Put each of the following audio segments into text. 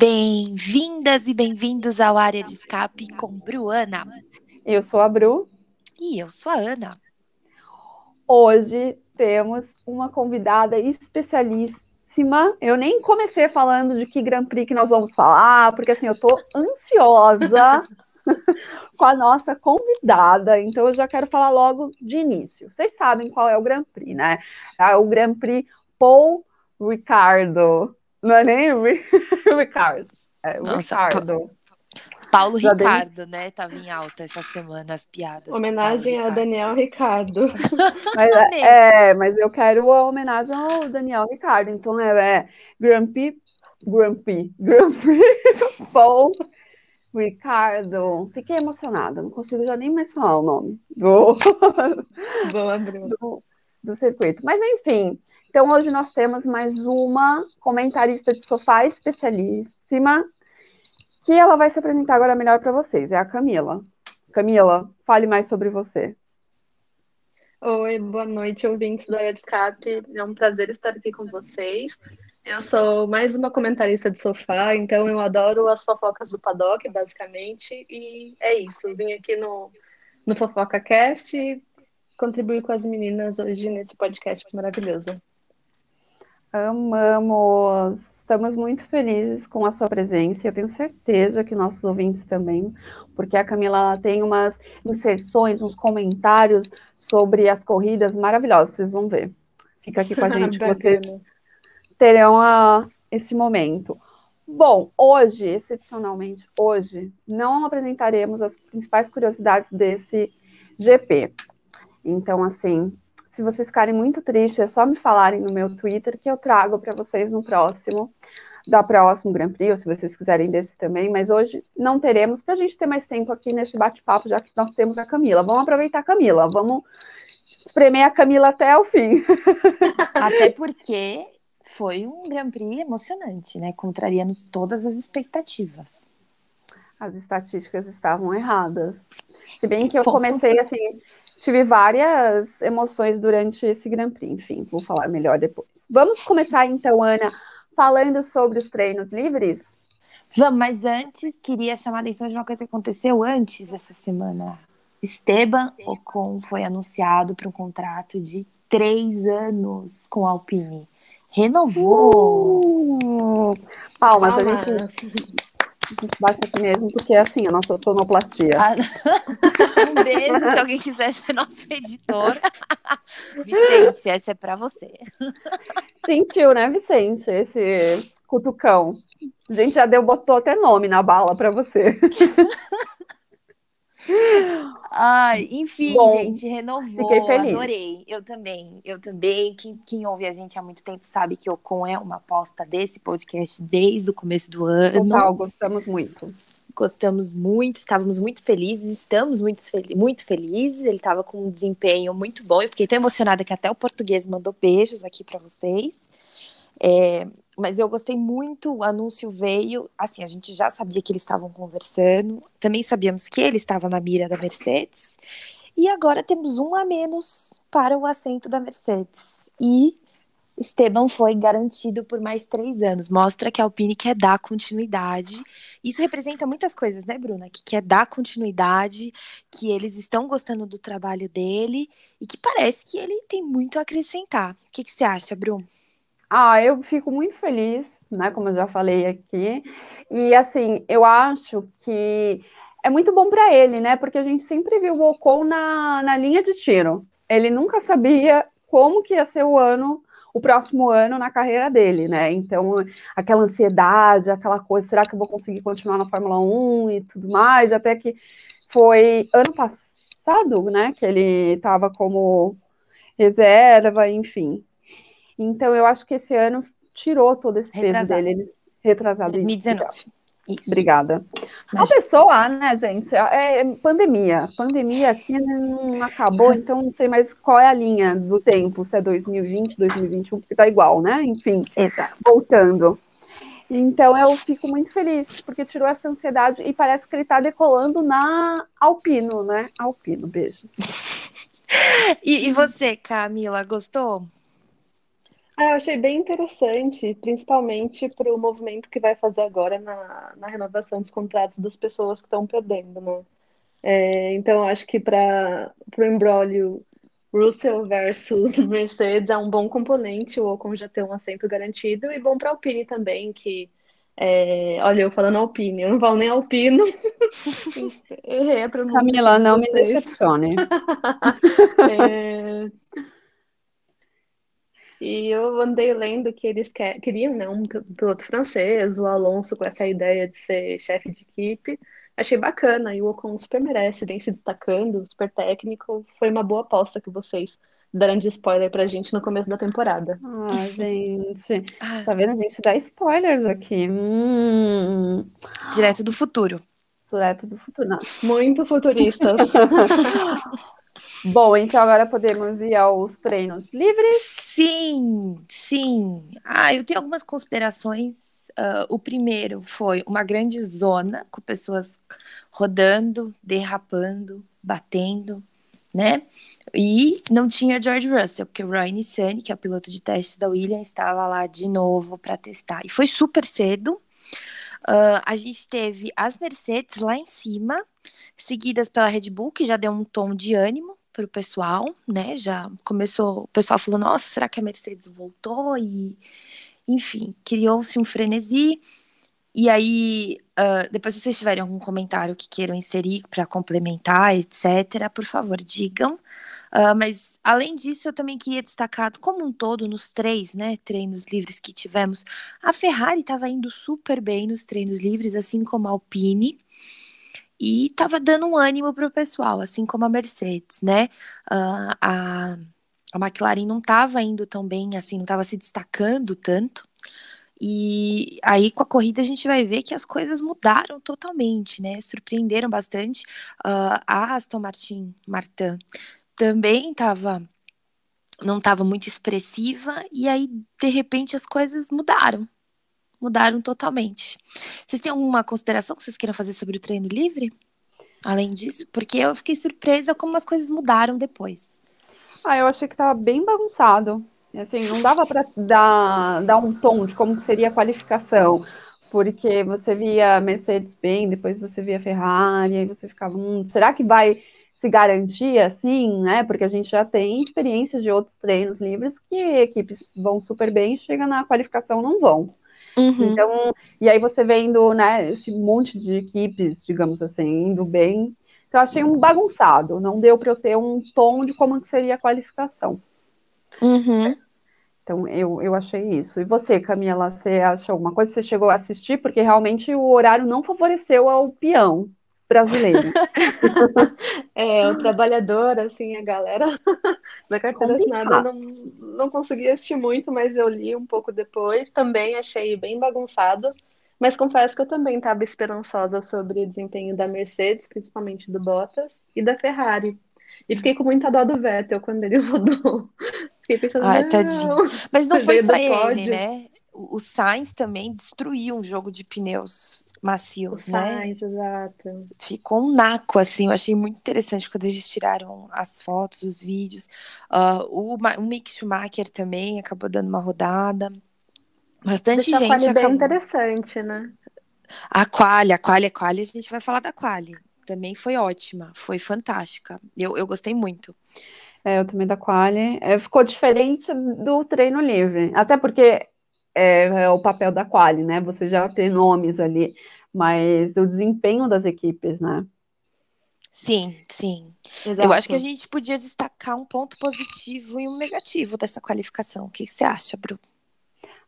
Bem-vindas e bem-vindos ao Área de Escape com Bruana. Eu sou a Bru. E eu sou a Ana. Hoje temos uma convidada especialíssima. Eu nem comecei falando de que Grand Prix que nós vamos falar, porque assim, eu tô ansiosa com a nossa convidada, então eu já quero falar logo de início. Vocês sabem qual é o Grand Prix, né? É o Grand Prix Paul Ricardo. Não é nem Ricardo. É Nossa, Ricardo. Paulo Já Ricardo, né? Tava em alta essa semana as piadas. Homenagem a Daniel Ricardo. mas, é, é, mas eu quero a homenagem ao Daniel Ricardo. Então é, é Grumpy, Grumpy, Grumpy, Paul Ricardo. Fiquei emocionada, não consigo já nem mais falar o nome do, Boa, do, do circuito. Mas enfim, então, hoje nós temos mais uma comentarista de sofá especialíssima, que ela vai se apresentar agora melhor para vocês. É a Camila. Camila, fale mais sobre você. Oi, boa noite, ouvintes do Área Escape. É um prazer estar aqui com vocês. Eu sou mais uma comentarista de sofá, então eu adoro as fofocas do paddock, basicamente, e é isso. Vim aqui no, no Fofoca Cast contribuir com as meninas hoje nesse podcast maravilhoso. Amamos! Estamos muito felizes com a sua presença. Eu tenho certeza que nossos ouvintes também, porque a Camila tem umas inserções, uns comentários sobre as corridas maravilhosas. Vocês vão ver. Fica aqui com a gente, que vocês terão a, esse momento. Bom, hoje, excepcionalmente, hoje, não apresentaremos as principais curiosidades desse GP. Então, assim, se vocês ficarem muito tristes, é só me falarem no meu Twitter que eu trago para vocês no próximo, da próximo Grand Prix, ou se vocês quiserem desse também, mas hoje não teremos, para a gente ter mais tempo aqui nesse bate-papo, já que nós temos a Camila. Vamos aproveitar a Camila, vamos espremer a Camila até o fim. Até porque foi um Grand Prix emocionante, né? Contrariando todas as expectativas. As estatísticas estavam erradas. Se bem que eu comecei assim, tive várias emoções durante esse Grand Prix, enfim, vou falar melhor depois. Vamos começar então, Ana, falando sobre os treinos livres? Vamos, mas antes queria chamar a atenção de uma coisa que aconteceu antes essa semana. Esteban Ocon foi anunciado para um contrato de três anos com a Alpine. Renovou! Uh, palmas, palmas, a gente baixa aqui mesmo, porque é assim, a nossa sonoplastia. Ah, um beijo, se alguém quiser ser nosso editor. Vicente, essa é para você. Sentiu, né, Vicente? Esse cutucão. A gente já deu, botou até nome na bala para você. Ai, enfim, Bom, gente, renovou. Fiquei feliz. Adorei. Eu também. Eu também. Quem, quem ouve a gente há muito tempo sabe que o Ocon é uma aposta desse podcast desde o começo do ano. Total, gostamos muito. Gostamos muito, estávamos muito felizes, estamos muito, fel muito felizes. Ele estava com um desempenho muito bom. Eu fiquei tão emocionada que até o português mandou beijos aqui para vocês. É, mas eu gostei muito, o anúncio veio, assim, a gente já sabia que eles estavam conversando, também sabíamos que ele estava na mira da Mercedes, e agora temos um a menos para o assento da Mercedes. E Esteban foi garantido por mais três anos. Mostra que a Alpine quer dar continuidade. Isso representa muitas coisas, né, Bruna? Que quer dar continuidade, que eles estão gostando do trabalho dele e que parece que ele tem muito a acrescentar. O que, que você acha, Bruno? Ah, eu fico muito feliz, né? Como eu já falei aqui. E assim, eu acho que é muito bom para ele, né? Porque a gente sempre viu o Ocon na, na linha de tiro. Ele nunca sabia como que ia ser o ano, o próximo ano na carreira dele, né? Então, aquela ansiedade, aquela coisa, será que eu vou conseguir continuar na Fórmula 1 e tudo mais? Até que foi ano passado, né? Que ele estava como reserva, enfim. Então, eu acho que esse ano tirou todo esse peso dele. Eles, retrasado. 2019. Isso. Obrigada. Mas... A pessoa, né, gente? É, é pandemia. Pandemia aqui não acabou, então não sei mais qual é a linha do tempo, se é 2020, 2021, porque tá igual, né? Enfim, Exato. voltando. Então eu fico muito feliz, porque tirou essa ansiedade e parece que ele tá decolando na Alpino, né? Alpino, beijos. e, e você, Camila, gostou? Ah, eu achei bem interessante, principalmente para o movimento que vai fazer agora na, na renovação dos contratos das pessoas que estão perdendo, né? É, então, acho que para o embrólio Russell versus Mercedes é um bom componente, o Ocon já tem um assento garantido, e bom para a Alpine também, que é, olha, eu falando Alpine, eu não falo nem Alpino. Errei a pronúncia. Camila, não me decepcione. é... E eu andei lendo que eles quer, queriam né, um piloto francês, o Alonso, com essa ideia de ser chefe de equipe. Achei bacana, e o Ocon super merece, vem se destacando, super técnico. Foi uma boa aposta que vocês deram de spoiler pra gente no começo da temporada. Ah, gente. Ah. Tá vendo? A gente dá spoilers aqui. Hum. Direto do futuro. Direto do futuro. Não. Muito futuristas. Bom, então agora podemos ir aos treinos livres? Sim, sim. Ah, eu tenho algumas considerações Uh, o primeiro foi uma grande zona com pessoas rodando, derrapando, batendo, né? E não tinha George Russell, porque o Ryan Nissany, que é o piloto de testes da Williams, estava lá de novo para testar. E foi super cedo. Uh, a gente teve as Mercedes lá em cima, seguidas pela Red Bull, que já deu um tom de ânimo para o pessoal, né? Já começou, o pessoal falou: nossa, será que a Mercedes voltou? E enfim, criou-se um frenesi. E aí, uh, depois se vocês tiverem algum comentário que queiram inserir para complementar, etc., por favor, digam. Uh, mas, além disso, eu também queria destacar, como um todo, nos três né, treinos livres que tivemos, a Ferrari estava indo super bem nos treinos livres, assim como a Alpine, e estava dando um ânimo para o pessoal, assim como a Mercedes, né? Uh, a a McLaren não estava indo tão bem, assim, não estava se destacando tanto. E aí, com a corrida, a gente vai ver que as coisas mudaram totalmente, né? Surpreenderam bastante. Uh, a Aston Martin, Martin, também estava não estava muito expressiva, e aí, de repente, as coisas mudaram. Mudaram totalmente. Vocês têm alguma consideração que vocês queiram fazer sobre o treino livre? Além disso, porque eu fiquei surpresa como as coisas mudaram depois. Ah, eu achei que estava bem bagunçado. Assim, não dava para dar, dar um tom de como seria a qualificação, porque você via Mercedes bem, depois você via Ferrari, aí você ficava, hum, será que vai se garantir assim, né? Porque a gente já tem experiências de outros treinos livres que equipes vão super bem chega na qualificação não vão. Uhum. Então, e aí você vendo, né, esse monte de equipes, digamos assim, indo bem, então, eu achei um bagunçado, não deu para eu ter um tom de como seria a qualificação. Uhum. Então, eu, eu achei isso. E você, Camila, você achou alguma coisa? Você chegou a assistir? Porque realmente o horário não favoreceu ao peão brasileiro. é, o trabalhador, assim, a galera da carteira assinada não, não conseguia assistir muito, mas eu li um pouco depois. Também achei bem bagunçado. Mas confesso que eu também estava esperançosa sobre o desempenho da Mercedes, principalmente do Bottas, e da Ferrari. E fiquei com muita dó do Vettel quando ele rodou. Fiquei pensando, Ai, tadinho. Mas não foi só ele, né? O Sainz também destruiu um jogo de pneus macios, o né? Sainz, exato. Ficou um naco, assim. Eu achei muito interessante quando eles tiraram as fotos, os vídeos. Uh, o, o Mick Schumacher também acabou dando uma rodada. Bastante Deixa gente. A bem interessante, né? A Quali, a Quali, a Quali, a gente vai falar da Quali. Também foi ótima, foi fantástica. Eu, eu gostei muito. É, eu também da Quali. É, ficou diferente do treino livre. Até porque é, é, o papel da Quali, né? Você já tem nomes ali, mas o desempenho das equipes, né? Sim, sim. Exato. Eu acho que a gente podia destacar um ponto positivo e um negativo dessa qualificação. O que você acha, Bruno?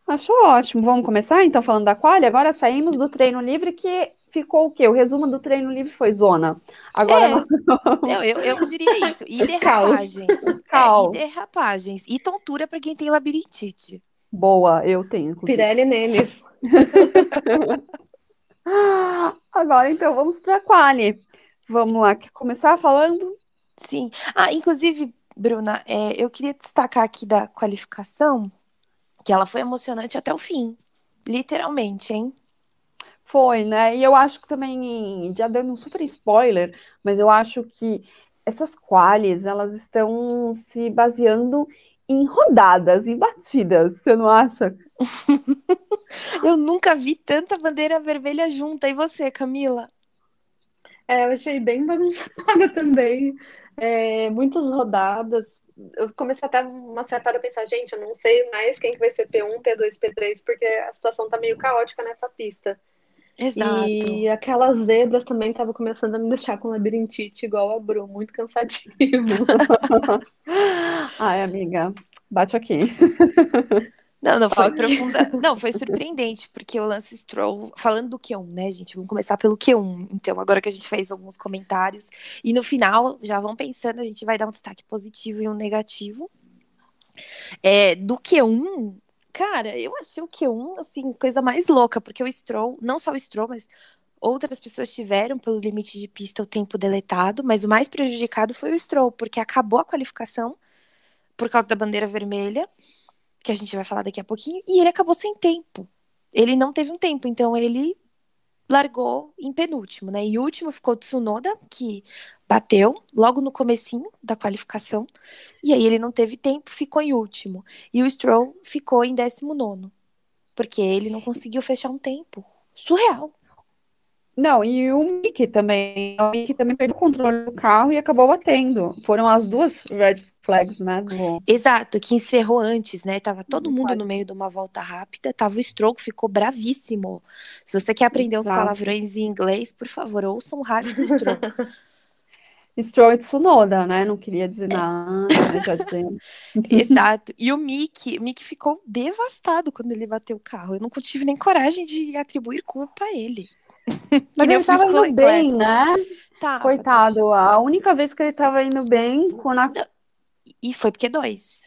Acho ótimo. Vamos começar então falando da quali. Agora saímos do treino livre que ficou o quê? O resumo do treino livre foi zona. Agora é, nós... eu, eu, eu, diria isso. E derrapagens. Caos. É, e derrapagens. E tontura para quem tem labirintite. Boa, eu tenho. Inclusive. Pirelli neles. Agora então vamos para a quali. Vamos lá, quer começar falando? Sim. Ah, inclusive, Bruna, é, eu queria destacar aqui da qualificação que ela foi emocionante até o fim. Literalmente, hein? Foi, né? E eu acho que também, já dando um super spoiler, mas eu acho que essas quales, elas estão se baseando em rodadas, em batidas, você não acha? eu nunca vi tanta bandeira vermelha junta. E você, Camila? É, eu achei bem bagunçada também. É, muitas rodadas. Eu comecei até uma certa hora a pensar, gente, eu não sei mais quem que vai ser P1, P2, P3, porque a situação tá meio caótica nessa pista. Exato. E aquelas zebras também estavam começando a me deixar com labirintite igual a Bru, muito cansativo. Ai, amiga, bate aqui. Não, não foi profunda. Não, foi surpreendente, porque o Lance Stroll, falando do Q1, né, gente? Vamos começar pelo Q1. Então, agora que a gente fez alguns comentários, e no final, já vão pensando, a gente vai dar um destaque positivo e um negativo. É, do Q1, cara, eu achei o Q1, assim, coisa mais louca, porque o Stroll, não só o Stroll, mas outras pessoas tiveram, pelo limite de pista, o tempo deletado, mas o mais prejudicado foi o Stroll, porque acabou a qualificação por causa da bandeira vermelha que a gente vai falar daqui a pouquinho, e ele acabou sem tempo. Ele não teve um tempo, então ele largou em penúltimo, né? E último ficou Tsunoda, que bateu logo no comecinho da qualificação, e aí ele não teve tempo, ficou em último. E o Stroll ficou em décimo nono, porque ele não conseguiu fechar um tempo. Surreal. Não, e o Mickey também. O Mickey também perdeu o controle do carro e acabou batendo. Foram as duas red flags, né? Exato, que encerrou antes, né? Tava todo mundo no meio de uma volta rápida, tava o Stroke, ficou bravíssimo. Se você quer aprender Exato. os palavrões em inglês, por favor, ouça um rádio do Stroke. Stroll e Tsunoda, né? Não queria dizer é. nada, já dizendo. Exato. E o Mick, o Mick ficou devastado quando ele bateu o carro. Eu não tive nem coragem de atribuir culpa a ele. Mas ele estava indo bem, né? Tá, Coitado, a única vez que ele estava indo bem, quando a... E foi porque dois.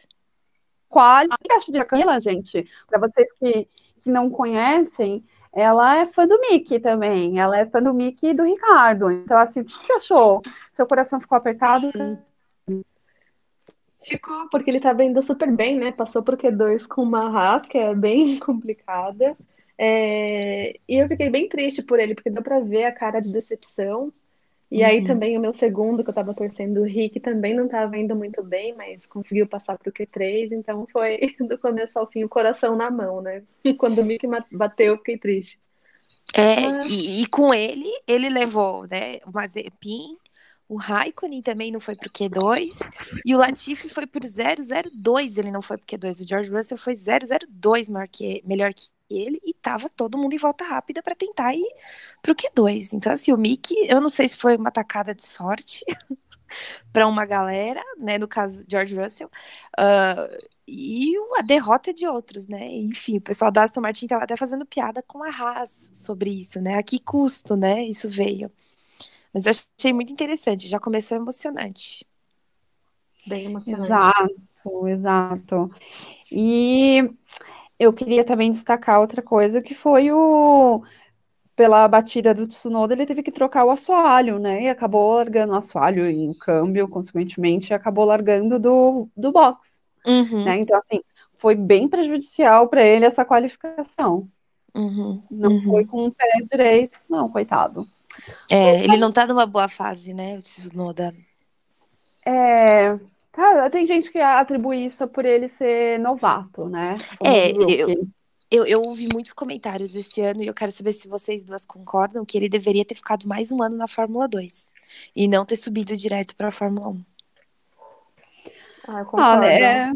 Qual que acha de Camila, gente? Para vocês que, que não conhecem, ela é fã do Mickey também. Ela é fã do Mickey e do Ricardo. Então, assim, o que você achou? Seu coração ficou apertado? Ficou, porque ele estava indo super bem, né? Passou por Q2 com uma Haas, que é bem complicada. É... E eu fiquei bem triste por ele, porque deu para ver a cara de decepção. E uhum. aí também o meu segundo, que eu tava torcendo, o Rick, também não tava indo muito bem, mas conseguiu passar pro Q3, então foi do começo ao fim o coração na mão, né? Quando o Mick bateu, eu fiquei triste. É, e, e, com ele, ele levou, né, o Mazepin, o Raikkonen também não foi pro Q2, e o Latifi foi por 002, ele não foi pro Q2, o George Russell foi 002 maior que, melhor que ele e tava todo mundo em volta rápida para tentar ir pro Q2. Então, assim, o Mickey, eu não sei se foi uma tacada de sorte para uma galera, né? No caso, George Russell, uh, e a derrota de outros, né? Enfim, o pessoal da Aston Martin tava até fazendo piada com a Haas sobre isso, né? A que custo, né? Isso veio. Mas eu achei muito interessante, já começou emocionante. Bem emocionante. Exato, exato. E eu queria também destacar outra coisa que foi o pela batida do Tsunoda, ele teve que trocar o assoalho, né? E acabou largando o assoalho em câmbio, consequentemente, acabou largando do, do box. Uhum. Né? Então, assim, foi bem prejudicial para ele essa qualificação. Uhum. Não uhum. foi com o pé direito, não, coitado. É, ele não tá numa boa fase, né, o Tsunoda? É, Cara, tem gente que atribui isso por ele ser novato, né? é, eu, eu, eu, ouvi muitos comentários esse ano e eu quero saber se vocês duas concordam que ele deveria ter ficado mais um ano na Fórmula 2 e não ter subido direto para a Fórmula 1. Ah, eu concordo. Ah, é...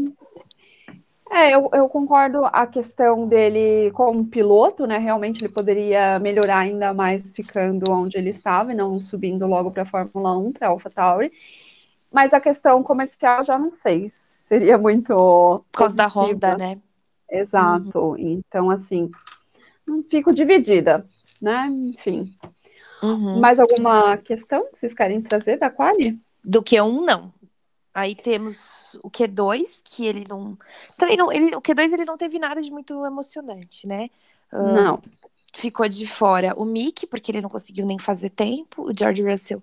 É, eu, eu, concordo a questão dele como piloto, né? Realmente ele poderia melhorar ainda mais ficando onde ele estava e não subindo logo para a Fórmula 1, para a AlphaTauri. Mas a questão comercial já não sei. Seria muito. Por causa da Honda, né? Exato. Uhum. Então, assim, fico dividida, né? Enfim. Uhum. Mais alguma questão que vocês querem trazer da Quali? Do Q1, não. Aí temos o Q2, que ele não. Também não. Ele, o Q2 ele não teve nada de muito emocionante, né? Uh, não. Ficou de fora o Mick, porque ele não conseguiu nem fazer tempo. O George Russell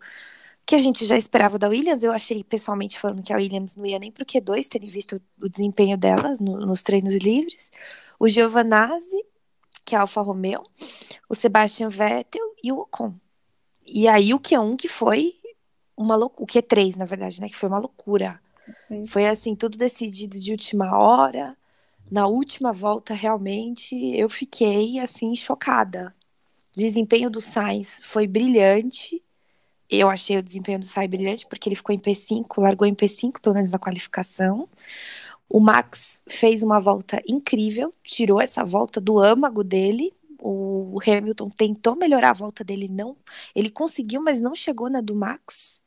que a gente já esperava da Williams. Eu achei pessoalmente falando que a Williams não ia nem pro Q2, tendo visto o desempenho delas no, nos treinos livres. O Giovanazzi, que é a Alfa Romeo, o Sebastian Vettel e o Ocon. E aí o Q1 que foi uma loucura, o Q3, na verdade, né, que foi uma loucura. Sim. Foi assim, tudo decidido de última hora. Na última volta, realmente, eu fiquei assim chocada. O desempenho do Sainz foi brilhante. Eu achei o desempenho do Sainz brilhante porque ele ficou em P5, largou em P5, pelo menos na qualificação. O Max fez uma volta incrível, tirou essa volta do âmago dele. O Hamilton tentou melhorar a volta dele, não. Ele conseguiu, mas não chegou na do Max.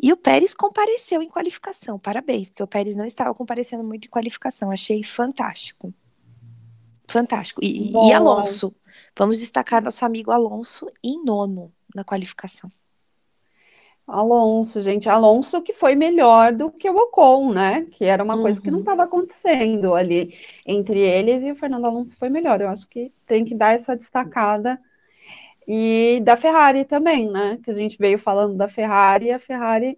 E o Pérez compareceu em qualificação. Parabéns, porque o Pérez não estava comparecendo muito em qualificação. Achei fantástico. Fantástico. E, e Alonso. Vamos destacar nosso amigo Alonso em nono na qualificação. Alonso, gente, Alonso que foi melhor do que o Ocon, né? Que era uma uhum. coisa que não estava uhum. acontecendo ali entre eles e o Fernando Alonso foi melhor. Eu acho que tem que dar essa destacada. E da Ferrari também, né? Que a gente veio falando da Ferrari, e a Ferrari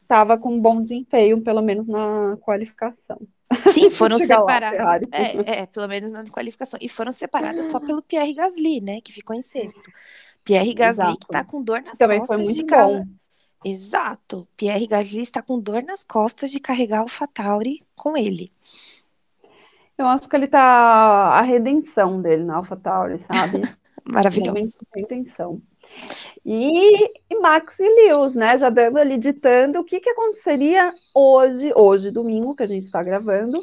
estava com um bom desempenho, pelo menos na qualificação. Sim, foram separadas. É, é, pelo menos na qualificação. E foram separadas só pelo Pierre Gasly, né? Que ficou em sexto. Pierre Gasly, Exato. que tá com dor nas Também costas foi muito de bom. Exato. Pierre Gasly está com dor nas costas de carregar o Fatauri com ele. Eu acho que ele tá a redenção dele na AlphaTauri, sabe? Maravilhoso. Redenção. E, e, Max e Lewis, né? Já dando ali ditando o que, que aconteceria hoje, hoje, domingo, que a gente está gravando,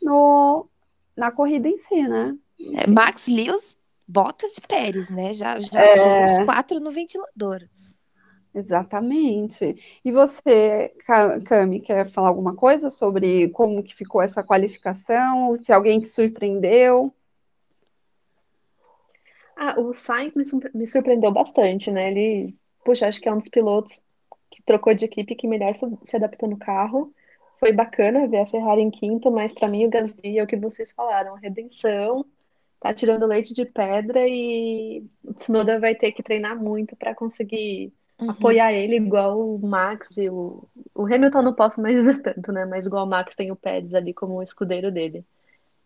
no, na corrida em si, né? É, Max, Lewis, Bottas e Pérez, né? Já, já é... os quatro no ventilador. Exatamente. E você, Cami, quer falar alguma coisa sobre como que ficou essa qualificação? Se alguém te surpreendeu? Ah, o Sainz me, surpreendeu bastante, né? Ele, puxa, acho que é um dos pilotos que trocou de equipe que melhor se adaptou no carro. Foi bacana ver a Ferrari em quinto, mas para mim o Gasly é o que vocês falaram, redenção, tá tirando leite de pedra e o Tsunoda vai ter que treinar muito para conseguir uhum. apoiar ele igual o Max e o, o Hamilton não posso mais dizer tanto, né? Mas igual o Max tem o Pérez ali como o escudeiro dele.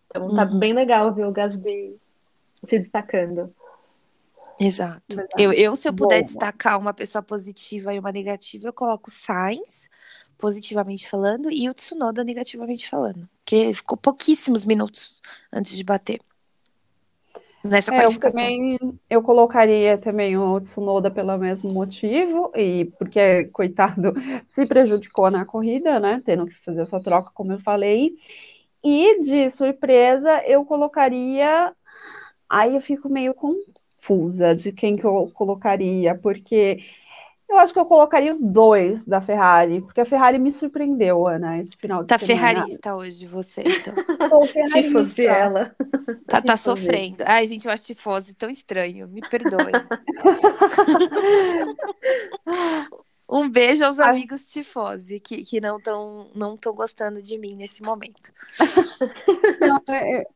Então tá uhum. bem legal ver o Gasly se destacando. Exato. Eu, eu, se eu puder destacar uma pessoa positiva e uma negativa, eu coloco o Sainz, positivamente falando, e o Tsunoda negativamente falando. Porque ficou pouquíssimos minutos antes de bater nessa é, eu também eu colocaria também o Tsunoda pelo mesmo motivo e porque coitado se prejudicou na corrida, né, tendo que fazer essa troca como eu falei. E de surpresa eu colocaria aí eu fico meio confusa de quem que eu colocaria, porque eu acho que eu colocaria os dois da Ferrari, porque a Ferrari me surpreendeu, Ana, esse final de tá semana. Tá ferrarista hoje você, então. Tô ferrarista. ela. Tá, tá sofrendo. Ai, gente, eu acho tifose tão estranho. Me perdoe. um beijo aos Ai. amigos tifose que, que não estão não tão gostando de mim nesse momento. Não, eu,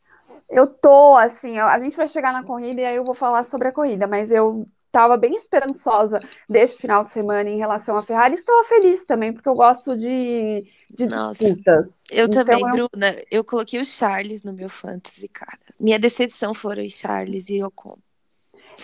eu tô, assim, a gente vai chegar na corrida e aí eu vou falar sobre a corrida, mas eu estava bem esperançosa deste final de semana em relação à Ferrari. Estava feliz também, porque eu gosto de, de disputas. Eu então, também, eu... Bruna. Eu coloquei o Charles no meu fantasy, cara. Minha decepção foram o Charles e o Ocon.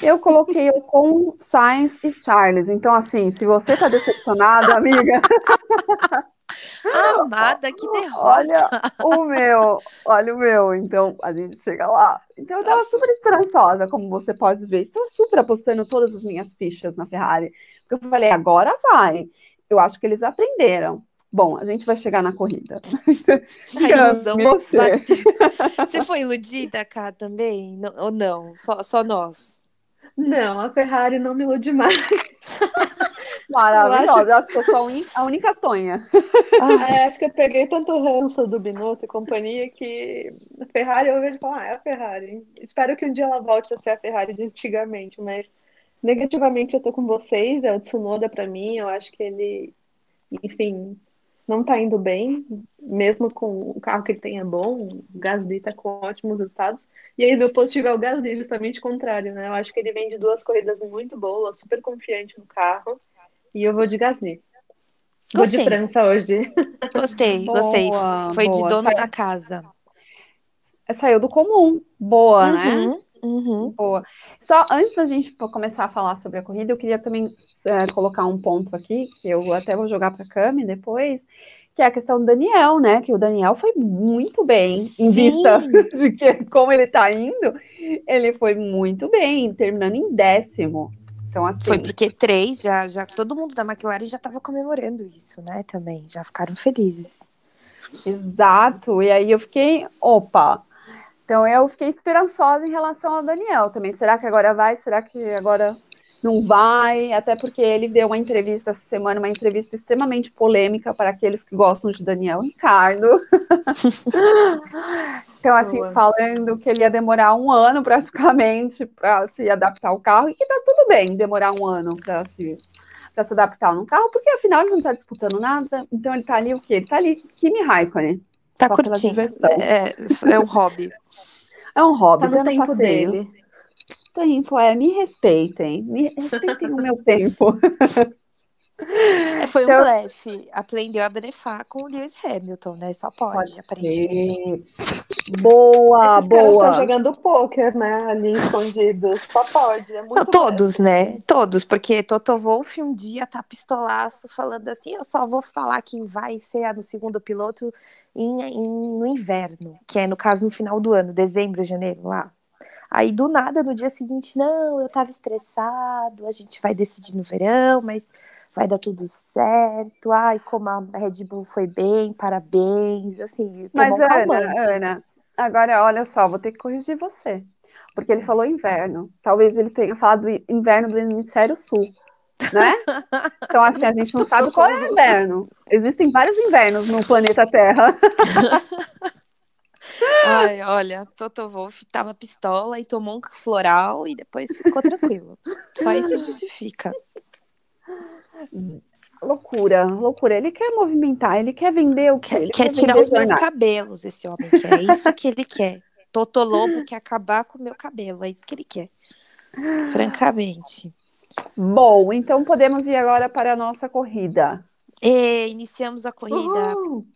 Eu coloquei Ocon, Sainz e Charles. Então, assim, se você está decepcionado, amiga. Amada, que derrota! Olha o meu, olha o meu. Então, a gente chega lá. Então, eu tava super esperançosa, como você pode ver. Estava super apostando todas as minhas fichas na Ferrari. Porque eu falei, agora vai. Eu acho que eles aprenderam. Bom, a gente vai chegar na corrida. você. você foi iludida, cá, também? ou não? Só, só nós? Não, a Ferrari não me ilude mais. Maravilhosa, eu acho... eu acho que eu sou a única tonha. Ah, é, acho que eu peguei tanto ranço do Binotto e companhia que a Ferrari eu vejo falar, ah, é a Ferrari. Espero que um dia ela volte a ser a Ferrari de antigamente, mas negativamente eu tô com vocês, é o Tsunoda para mim, eu acho que ele, enfim, não tá indo bem, mesmo com o carro que ele tem é bom, o Gasly tá com ótimos resultados. E aí, meu positivo é o Gasly, justamente o contrário, né? Eu acho que ele vem de duas corridas muito boas, super confiante no carro. E eu vou de Gasly. Vou de França hoje. Gostei, boa, gostei. Foi boa. de dono Saiu... da casa. Saiu do comum. Boa, né? uhum, né? Uhum. Boa. Só antes da gente começar a falar sobre a corrida, eu queria também é, colocar um ponto aqui, que eu até vou jogar para a Cami depois, que é a questão do Daniel, né? Que o Daniel foi muito bem em Sim. vista de que como ele tá indo, ele foi muito bem, terminando em décimo. Então, assim, foi porque três já, já todo mundo da McLaren já estava comemorando isso, né? Também já ficaram felizes. Exato. E aí eu fiquei, opa. Então eu fiquei esperançosa em relação ao Daniel também. Será que agora vai? Será que agora não vai, até porque ele deu uma entrevista essa semana, uma entrevista extremamente polêmica para aqueles que gostam de Daniel Ricardo. então, assim, Boa. falando que ele ia demorar um ano praticamente para se adaptar ao carro, e que tá tudo bem demorar um ano para se, se adaptar no carro, porque afinal ele não está disputando nada, então ele está ali o quê? Ele está ali, Kimi Raikkonen. Tá curtindo. É, é um hobby. É um hobby, tá no tempo passeio. dele tempo, é, me respeitem, me respeitem o meu tempo. É, foi então, um blefe. Aprendeu a blefar com o Lewis Hamilton, né? Só pode, pode aparentemente. Ser. Boa, Esses boa. Estão jogando pôquer, né? Ali escondidos. Só pode. É Não, todos, né? Todos, porque Toto Wolff um dia tá pistolaço falando assim: eu só vou falar que vai ser no segundo piloto em, em, no inverno, que é no caso no final do ano, dezembro, janeiro, lá. Aí do nada, no dia seguinte, não, eu tava estressado, a gente vai decidir no verão, mas vai dar tudo certo. Ai, como a Red Bull foi bem, parabéns. Assim, mas Ana, Ana, agora olha só, vou ter que corrigir você. Porque ele falou inverno. Talvez ele tenha falado inverno do hemisfério sul. Né? Então, assim, a gente não sabe qual é o inverno. Existem vários invernos no planeta Terra. Ai, olha, Toto Wolff tava pistola e tomou um floral e depois ficou tranquilo. Só isso justifica. Loucura, loucura. Ele quer movimentar, ele quer vender o que? Quer, quer, quer tirar os meus cabelos, esse homem quer. É isso que ele quer. Toto Lobo quer acabar com o meu cabelo, é isso que ele quer. Francamente. Bom, então podemos ir agora para a nossa corrida. E iniciamos a corrida. Uhum.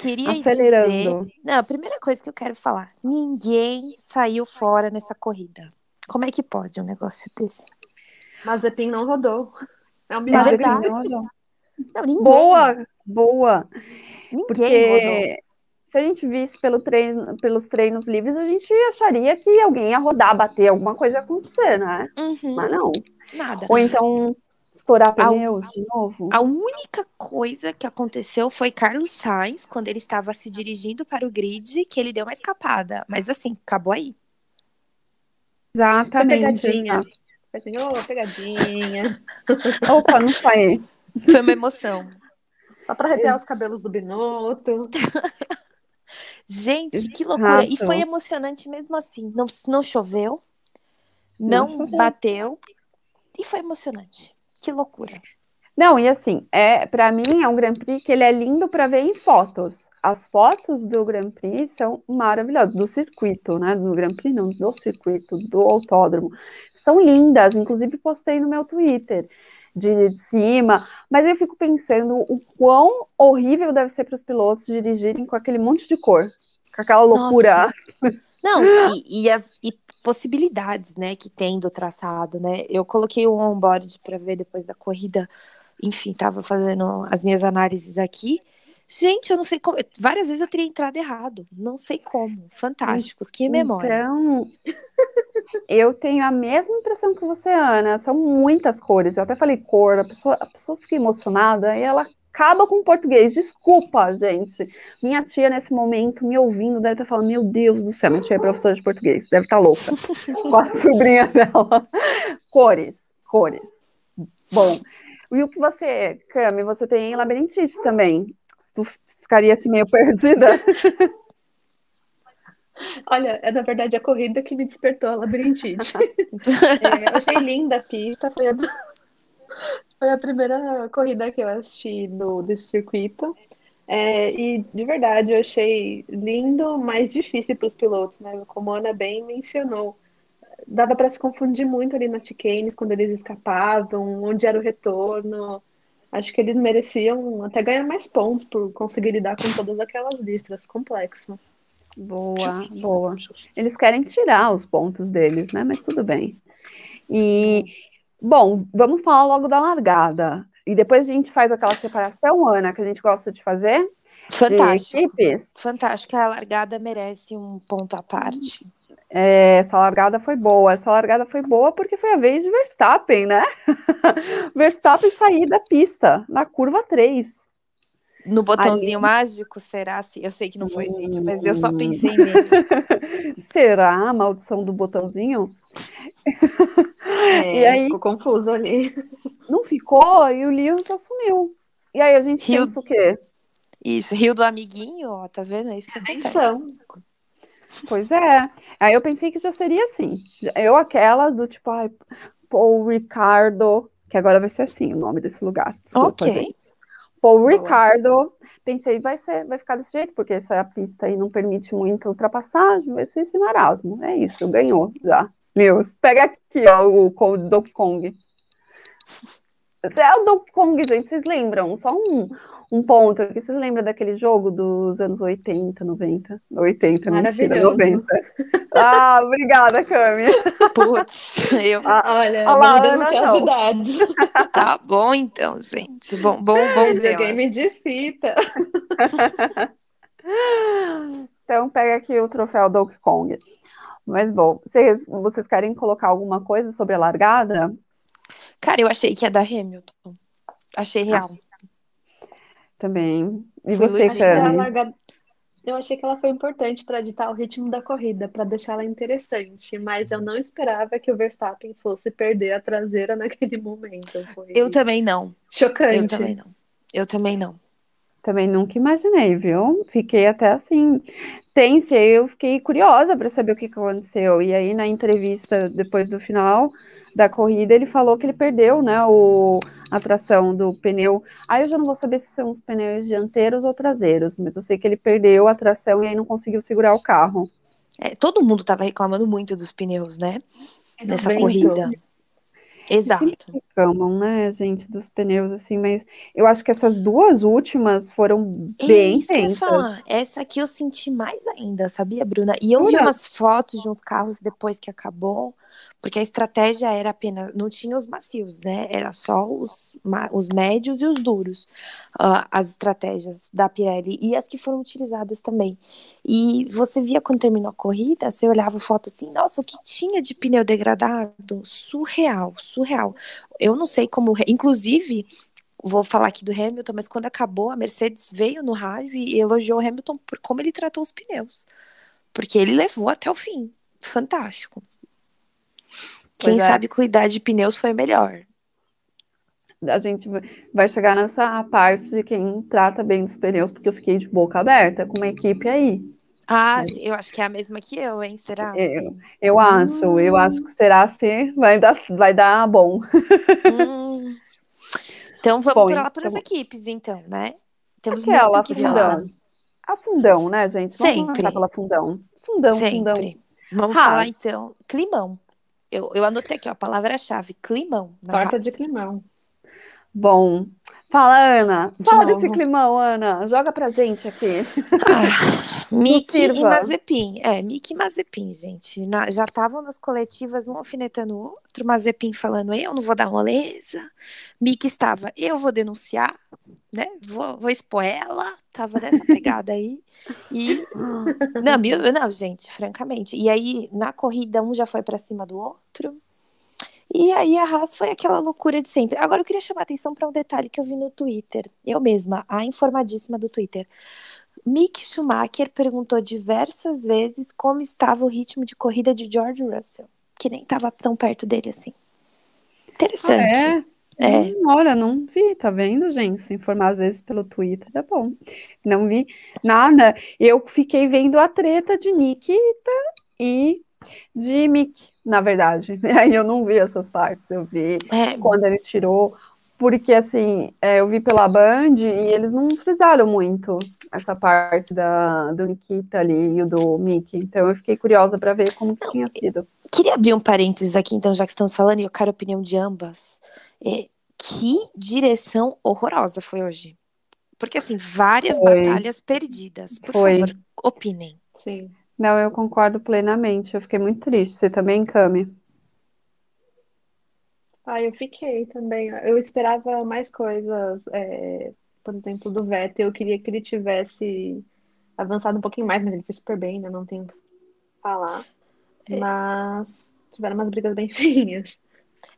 Queria Acelerando. dizer. Não, a primeira coisa que eu quero falar: ninguém saiu fora nessa corrida. Como é que pode um negócio desse? Mazepin não rodou. É um milagre. Não rodou. Não, ninguém. Boa, boa. Ninguém Porque rodou. se a gente visse pelo treino, pelos treinos livres, a gente acharia que alguém ia rodar, bater, alguma coisa ia acontecer, né? Uhum. Mas não. Nada. Ou então estourar pneus a, de novo? A única coisa que aconteceu foi Carlos Sainz, quando ele estava se dirigindo para o grid, que ele deu uma escapada. Mas assim, acabou aí. Exatamente. Foi pegadinha. Assim, oh, pegadinha. Opa, não foi. Foi uma emoção. Só para reter os cabelos do Binotto. Gente, que loucura. E foi emocionante mesmo assim. Não, não choveu, não, não choveu. bateu. E foi emocionante. Que loucura. Não, e assim, é para mim é um Grand Prix que ele é lindo para ver em fotos. As fotos do Grand Prix são maravilhosas, do circuito, né? Do Grand Prix, não, do circuito, do autódromo. São lindas, inclusive postei no meu Twitter de, de cima, mas eu fico pensando o quão horrível deve ser para os pilotos dirigirem com aquele monte de cor, com aquela loucura. Não, e, e, as, e possibilidades, né, que tem do traçado, né? Eu coloquei o onboard para ver depois da corrida, enfim, tava fazendo as minhas análises aqui. Gente, eu não sei como. Várias vezes eu teria entrado errado. Não sei como. Fantásticos, que memória. Então, eu tenho a mesma impressão que você, Ana. São muitas cores. Eu até falei cor, a pessoa, a pessoa fica emocionada e ela acaba com o português. Desculpa, gente. Minha tia, nesse momento, me ouvindo, deve estar falando: Meu Deus do céu, minha tia é professora de português, deve estar louca. com a sobrinha dela. Cores, cores. Bom, e o que você, Cami, você tem labirintite também. Tu ficaria assim meio perdida? Olha, é na verdade a corrida que me despertou a labirintite. é, eu achei linda a pista, foi a, foi a primeira corrida que eu assisti do, desse circuito. É, e de verdade eu achei lindo, mas difícil para os pilotos, né? Como a Ana bem mencionou. Dava para se confundir muito ali nas chicanes quando eles escapavam, onde era o retorno. Acho que eles mereciam até ganhar mais pontos por conseguir lidar com todas aquelas listras. Complexo. Boa, boa. Eles querem tirar os pontos deles, né? Mas tudo bem. E Bom, vamos falar logo da largada. E depois a gente faz aquela separação, Ana, que a gente gosta de fazer. Fantástico. de. Fantástico. A largada merece um ponto à parte. É, essa largada foi boa. Essa largada foi boa porque foi a vez de Verstappen, né? Verstappen sair da pista na curva 3. No botãozinho Ali- mágico, será? se- Eu sei que não foi, gente, mas eu Hum. só pensei nele. Será a maldição do botãozinho? É, E aí? Ficou confuso ali. Não ficou e o Lewis assumiu. E aí a gente Rio- pensa o quê? Isso, rio do amiguinho, ó, tá vendo? É isso que acontece. Atenção. Pois é. Aí eu pensei que já seria assim. Eu, aquelas do tipo, ai, Paul Ricardo, que agora vai ser assim o nome desse lugar. Desculpa, Ok. gente. Paul Boa. Ricardo. Pensei, vai ser, vai ficar desse jeito, porque essa pista aí não permite muita ultrapassagem, vai ser esse marasmo. É isso, ganhou já. Lewis, pega aqui, ó, o Donkey Kong. Até o Donkey Kong, gente, vocês lembram? Só um, um ponto aqui. Vocês lembram daquele jogo dos anos 80, 90? 80, mentira, Maravilhoso. 90. Ah, obrigada, Cami. Putz, eu... Olha, Olha lá, Ana, não. tá bom então, gente. Bom, bom, bom Videogame de fita. Então, pega aqui o troféu Donkey Kong. Mas, bom, vocês, vocês querem colocar alguma coisa sobre a largada? Cara, eu achei que ia dar Hamilton. Achei real. Também. E Fui você, Cami? largada- Eu achei que ela foi importante para ditar o ritmo da corrida, para deixá-la interessante, mas eu não esperava que o Verstappen fosse perder a traseira naquele momento. Foi Eu também não. Eu chocante. também não. Eu também não. Também nunca imaginei, viu? Fiquei até assim, tensa, e aí eu fiquei curiosa para saber o que aconteceu. E aí, na entrevista, depois do final da corrida, ele falou que ele perdeu, né, o, a tração do pneu. Aí eu já não vou saber se são os pneus dianteiros ou traseiros, mas eu sei que ele perdeu a tração e aí não conseguiu segurar o carro. É, todo mundo tava reclamando muito dos pneus, né? Nessa corrida. Exato. Reclamam, né, gente, dos pneus, assim, mas eu acho que essas duas últimas foram bem É isso que eu intensas. falar. Essa aqui eu senti mais ainda, sabia, Bruna? E eu vi umas fotos de uns carros depois que acabou, porque a estratégia era apenas, não tinha os macios, né? Era só os, os médios e os duros, ah, as estratégias da Pirelli e as que foram utilizadas também. E você via quando terminou a corrida, você olhava a foto assim, nossa, o que tinha de pneu degradado? Surreal, surreal. Eu não sei como, inclusive, vou falar aqui do Hamilton, mas quando acabou, a Mercedes veio no rádio e elogiou o Hamilton por como ele tratou os pneus. Porque ele levou até o fim. Fantástico. Quem é. sabe cuidar de pneus foi melhor. A gente vai- chegar nessa parte de quem trata bem dos pneus, porque eu fiquei de boca aberta com uma equipe aí. Ah, eu acho que é a mesma que eu, hein? Será? Eu, eu acho, eu acho que será assim, vai dar, vai dar bom. Hum. Então vamos Bom, por lá para as então- equipes, então, né? Temos Aquela, muito que falar. fundão. A fundão, né, gente? Vamos Sempre. pela fundão. Fundão, fundão. Sempre. Vamos Haas. falar então. Climão. Eu, eu anotei aqui, ó, a palavra-chave, climão. na Torta Haas. de climão. Bom, fala, Ana. De Fala novo. desse climão, Ana. Joga pra gente aqui. Ah, Mickey e. Mazepin. É, Mickey e Mazepin, gente. Na- já estavam nas coletivas, um alfinetando o outro. Mazepin falando, eu não vou dar moleza. Mickey estava, eu vou denunciar, né? Vou, vou expor ela. Tava nessa pegada aí. E. Não, não, gente, francamente. E aí, na corrida, um já foi pra cima do outro. E aí a Haas foi aquela loucura de sempre. Agora eu queria chamar a atenção para um detalhe que eu vi no Twitter. Eu mesma, a informadíssima do Twitter. Mick Schumacher perguntou diversas vezes como estava o ritmo de corrida de George Russell, que nem estava tão perto dele assim. Interessante. é? É. Hum, olha, não vi, tá vendo, gente? Se informar às vezes pelo Twitter é bom. Não vi nada. Eu fiquei vendo a treta de Nikita e de Mick, na verdade. Aí eu não vi essas partes, eu vi É, quando ele tirou, porque assim, é, eu vi pela Band e eles não frisaram muito essa parte da, do Nikita ali e o do Mickey. Então eu fiquei curiosa para ver como que tinha sido. Queria abrir um parênteses aqui, então, já que estamos falando, e eu quero a opinião de ambas. É, que direção horrorosa foi hoje. Porque, assim, várias Foi. batalhas perdidas. Por Foi. favor, opinem. Sim. Não, eu concordo plenamente. Eu fiquei muito triste. Você também, Cami? Ah, eu fiquei também. Eu esperava mais coisas é, por exemplo, do Vettel. Eu queria que ele tivesse avançado um pouquinho mais, mas ele foi super bem, né? Não tenho o que falar. É. Mas tiveram umas brigas bem feinhas.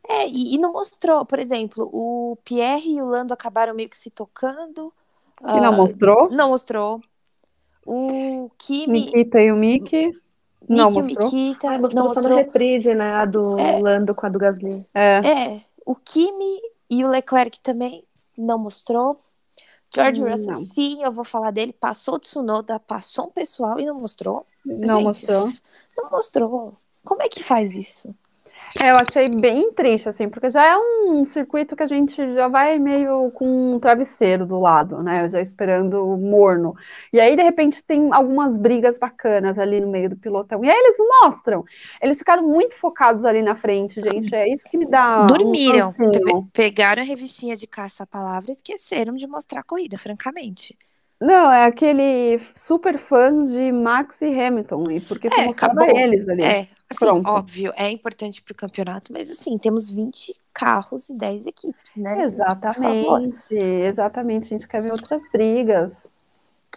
É, e, e, não mostrou, por exemplo, o Pierre e o Lando acabaram meio que se tocando. E não uh, mostrou? Não mostrou. O Kimi. Nikita e o Mickey. Não mostrou. Mikita, ah, mostrou não só mostrou. na reprise, né? A do é, Lando com a do Gasly. É. é. O Kimi e o Leclerc também não mostrou. George hum, Russell, não. sim, eu vou falar dele. Passou o Tsunoda, passou um pessoal e não mostrou. Não Gente, mostrou. Não mostrou. Como é que faz isso? É, eu achei bem triste, assim, porque já é um circuito que a gente já vai meio com um travesseiro do lado, né? Já esperando morno. E aí, de repente, tem algumas brigas bacanas ali no meio do pilotão. E aí eles mostram. Eles ficaram muito focados ali na frente, gente. É isso que me dá. Dormiram. Um pegaram a revistinha de caça-palavra e esqueceram de mostrar a corrida, francamente. Não, é aquele super fã de Max e Hamilton, e porque você é, mostrava acabou. eles ali. É, assim, Pronto. óbvio, é importante para o campeonato, mas assim, temos 20 carros e 10 equipes, né? Exatamente, exatamente. A gente quer ver outras brigas.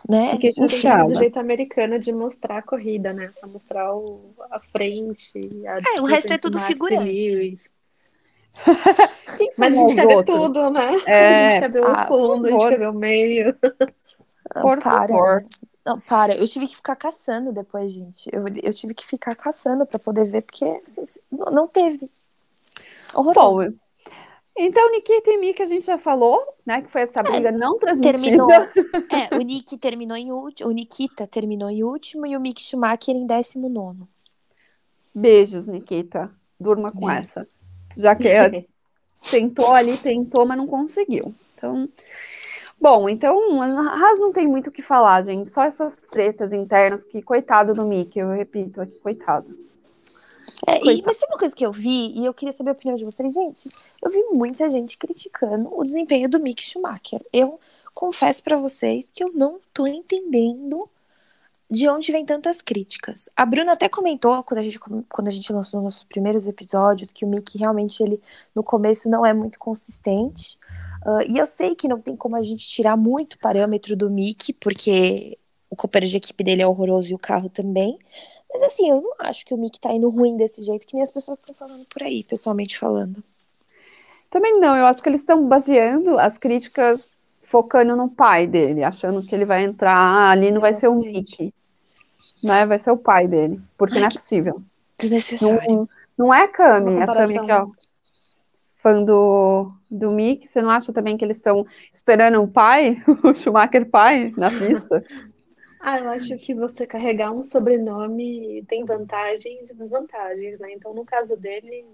Né? Porque a gente tem do jeito americano de mostrar a corrida, né? Pra mostrar o, a frente. A é, o resto é tudo figurante. Mas a gente quer ver tudo, né? É... A gente quer ver o ah, fundo, a gente quer ver o meio. Por para. favor. Não, para. Eu tive que ficar caçando depois, gente. Eu, eu tive que ficar caçando para poder ver, porque assim, não teve. Horroroso. Bom, então, Nikita e Mika a gente já falou, né? Que foi essa é, briga é, não transmitida. Terminou. é, o Nick terminou em último, o Nikita terminou em último e o Mick Schumacher em décimo nono. Beijos, Nikita. Durma com é. essa. Já que tentou ali, tentou, mas não conseguiu. Então, Bom, então a Haas não tem muito o que falar, gente. Só essas tretas internas que, coitado do Mickey, eu repito aqui, coitado. É, e, mas tem uma coisa que eu vi, e eu queria saber a opinião de vocês, gente. Eu vi muita gente criticando o desempenho do Mick Schumacher. Eu confesso para vocês que eu não tô entendendo de onde vem tantas críticas. A Bruna até comentou quando a gente, quando a gente lançou nossos primeiros episódios que o Mick realmente ele no começo não é muito consistente. Uh, e eu sei que não tem como a gente tirar muito parâmetro do Mickey, porque o companheiro de equipe dele é horroroso e o carro também. Mas assim, eu não acho que o Mickey tá indo ruim desse jeito, que nem as pessoas estão falando por aí, pessoalmente falando. Também não, eu acho que eles estão baseando as críticas focando no pai dele, achando que ele vai entrar ali, não vai ser o Mickey. Né? Vai ser o pai dele, porque Ai, não é possível. Desnecessário. Não, não é Cami, a Cami aqui, ó fã do, do Mick, você não acha também que eles estão esperando o pai, o Schumacher pai, na pista? ah, eu acho que você carregar um sobrenome tem vantagens e desvantagens, né? Então, no caso dele,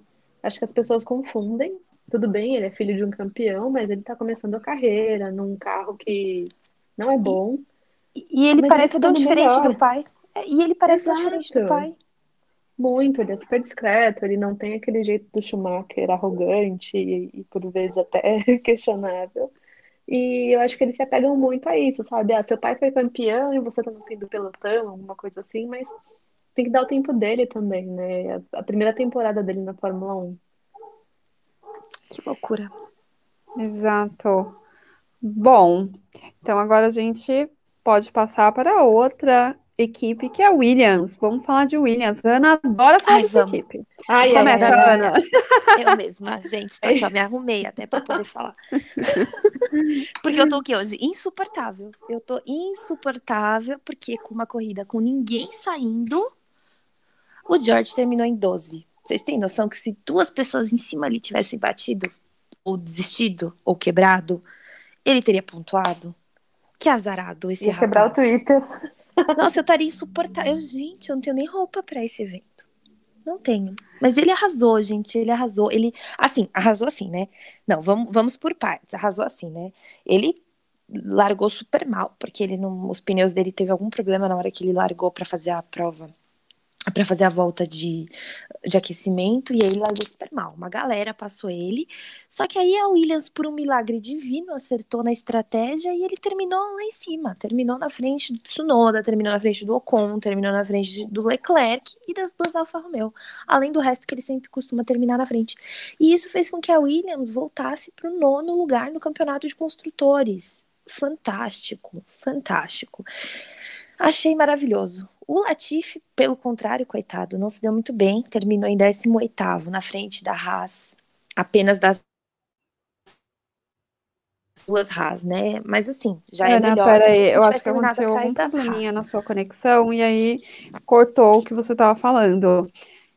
acho que as pessoas confundem. Tudo bem, ele é filho de um campeão, mas ele tá começando a carreira num carro que não é bom. E, e ele parece tá tão diferente melhor. do pai. É, e ele parece Exato. tão diferente do pai. Muito, ele é super discreto, ele não tem aquele jeito do Schumacher arrogante e, e por vezes até questionável. E eu acho que eles se apegam muito a isso, sabe? Ah, seu pai foi campeão e você tá no fim do pelotão, alguma coisa assim, mas tem que dar o tempo dele também, né? A, a primeira temporada dele na Fórmula 1. Que loucura. Exato. Bom, então agora a gente pode passar para outra equipe que é a Williams. Vamos falar de Williams. Ana adora falar Ai, dessa equipe. Ai, Começa, ai, Ana. Eu mesma, gente, tô eu me arrumei até para poder falar. porque eu tô aqui hoje insuportável. Eu tô insuportável porque com uma corrida com ninguém saindo, o George terminou em 12. Vocês têm noção que se duas pessoas em cima ali tivessem batido, ou desistido, ou quebrado, ele teria pontuado? Que azarado esse Ia rapaz. quebrar o Twitter. Nossa, eu estaria insuportável. Gente, eu não tenho nem roupa para esse evento. Não tenho. Mas ele arrasou, gente. Ele arrasou. Ele, assim, arrasou assim, né? Não, vamos, vamos por partes. Arrasou assim, né? Ele largou super mal, porque ele não, os pneus dele teve algum problema na hora que ele largou para fazer a prova para fazer a volta de, de aquecimento e aí ele largou super mal. Uma galera passou ele, só que aí a Williams, por um milagre divino, acertou na estratégia e ele terminou lá em cima. Terminou na frente do Tsunoda, terminou na frente do Ocon, terminou na frente do Leclerc e das duas Alfa Romeo. Além do resto que ele sempre costuma terminar na frente. E isso fez com que a Williams voltasse para o nono lugar no campeonato de construtores. fantástico, fantástico. Achei maravilhoso. O Latifi, pelo contrário, coitado, não se deu muito bem, terminou em 18º, na frente da Haas, apenas das duas Haas, né? Mas assim, já é, é melhor. Pera aí, eu acho que aconteceu algum probleminha na sua conexão e aí cortou o que você estava falando.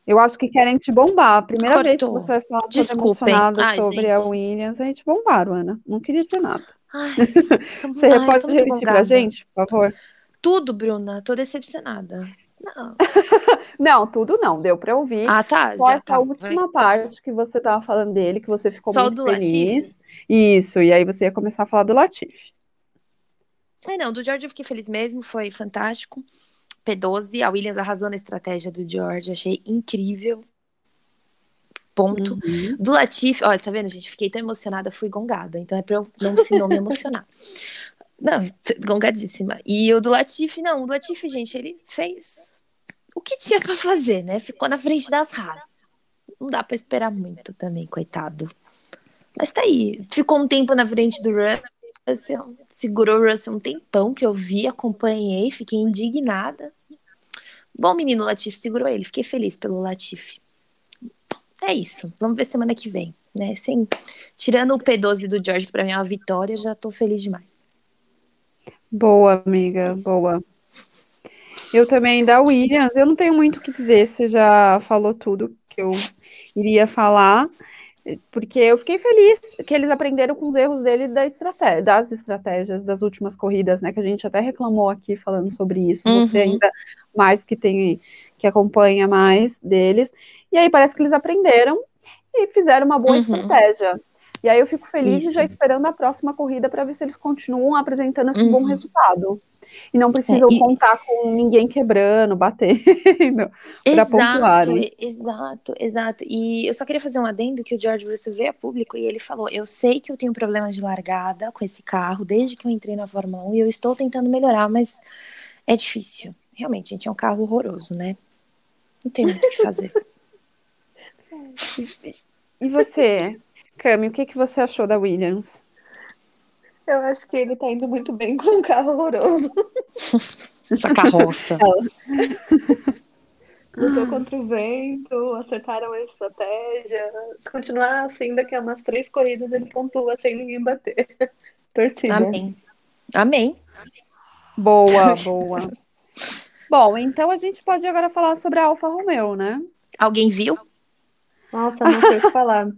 Eu acho que querem te bombar. A primeira Cortou. vez que você vai falar Desculpem. emocionada Ai, sobre gente. a Williams, a gente bombaram, Ana. Não queria dizer nada. Ai, tô, você ai, pode repetir pra gente, por favor? Tudo, Bruna. Tô decepcionada. Não. não, tudo não. Deu para ouvir. Ah, tá. Só essa tá. última Vai. parte que você tava falando dele, que você ficou Só muito do feliz. Latif? Isso, e aí você ia começar a falar do Latif. É, não, do George eu fiquei feliz mesmo, foi fantástico. P12, a Williams arrasou na estratégia do George, achei incrível. Ponto. Uhum. Do Latif, olha, tá vendo, gente? Fiquei tão emocionada, fui gongada, então é pra eu não, se não me emocionar. Não, gongadíssima. E o do Latif, não, o do Latif, gente, ele fez o que tinha para fazer, né? Ficou na frente das raças. Não dá para esperar muito também, coitado. Mas tá aí. Ficou um tempo na frente do Russell, segurou o Russell um tempão que eu vi, acompanhei, fiquei indignada. Bom, menino Latif segurou ele, fiquei feliz pelo Latif. É isso. Vamos ver semana que vem, né? Sem, tirando o P12 do George, que pra mim é uma vitória, já tô feliz demais. Boa, amiga, boa. Eu também da Williams, eu não tenho muito o que dizer, você já falou tudo que eu iria falar, porque eu fiquei feliz que eles aprenderam com os erros dele da estratégia, das estratégias das últimas corridas, né? Que a gente até reclamou aqui falando sobre isso. Uhum. Você ainda mais que tem que acompanha mais deles. E aí parece que eles aprenderam e fizeram uma boa uhum. estratégia. E aí eu fico feliz Isso. já esperando a próxima corrida para ver se eles continuam apresentando esse uhum. bom resultado. E não precisam é, e... contar com ninguém quebrando, batendo para pontuar. Exato, exato. E eu só queria fazer um adendo que o George Russell veio a público e ele falou: Eu sei que eu tenho problemas de largada com esse carro desde que eu entrei na Fórmula 1 e eu estou tentando melhorar, mas é difícil. Realmente, gente, é um carro horroroso, né? Não tem muito o que fazer. e você? Cami, o que, que você achou da Williams? Eu acho que ele tá indo muito bem com um carro horroroso. Essa carroça. Lutou contra o vento, acertaram a estratégia. Se continuar assim, daqui a umas três corridas ele pontua sem ninguém bater. Torcida. Amém. Amém. Boa, boa. Bom, então a gente pode agora falar sobre a Alfa Romeo, né? Alguém viu? Nossa, não sei o que falar.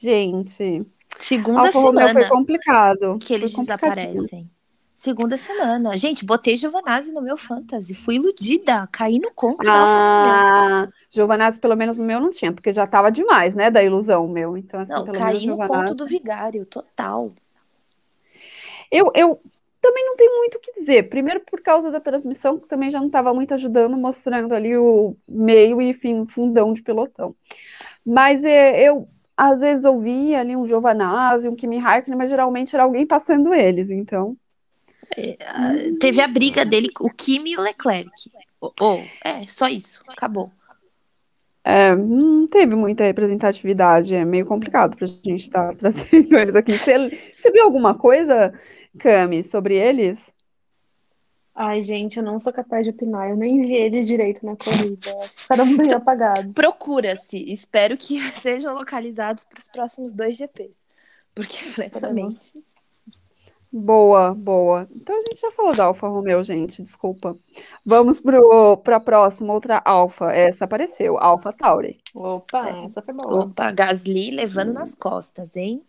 Gente. Segunda Alfa semana. foi complicado. Que eles desaparecem. Segunda semana. Gente, botei Giovanazzi no meu fantasy. Fui iludida. Caí no conto. Ah, Giovanazzi, pelo menos no meu, não tinha, porque já tava demais, né? Da ilusão meu. Então, assim, não, pelo caí menos, no conto do vigário, total. Eu, eu também não tenho muito o que dizer. Primeiro, por causa da transmissão, que também já não estava muito ajudando, mostrando ali o meio e fim, fundão de pelotão. Mas é, eu às vezes ouvia ali um Giovanazzi, um Kimi Raikkonen, mas geralmente era alguém passando eles, então... É, teve a briga dele, o Kimi e o Leclerc. Oh, oh, é, só isso, acabou. É, não teve muita representatividade, é meio complicado pra gente estar tá trazendo eles aqui. Você, você viu alguma coisa, Cami, sobre eles? Ai, gente, eu não sou capaz de opinar. Eu nem vi eles direito na corrida. Ficaram então, apagados. Procura-se. Espero que sejam localizados para os próximos dois GPs. Porque, francamente. Boa, boa. Então a gente já falou da Alfa Romeo, gente. Desculpa. Vamos para a próxima, outra Alfa. Essa apareceu, Alfa Tauri. Opa, é. essa foi boa. Opa, Gasly levando hum. nas costas, hein?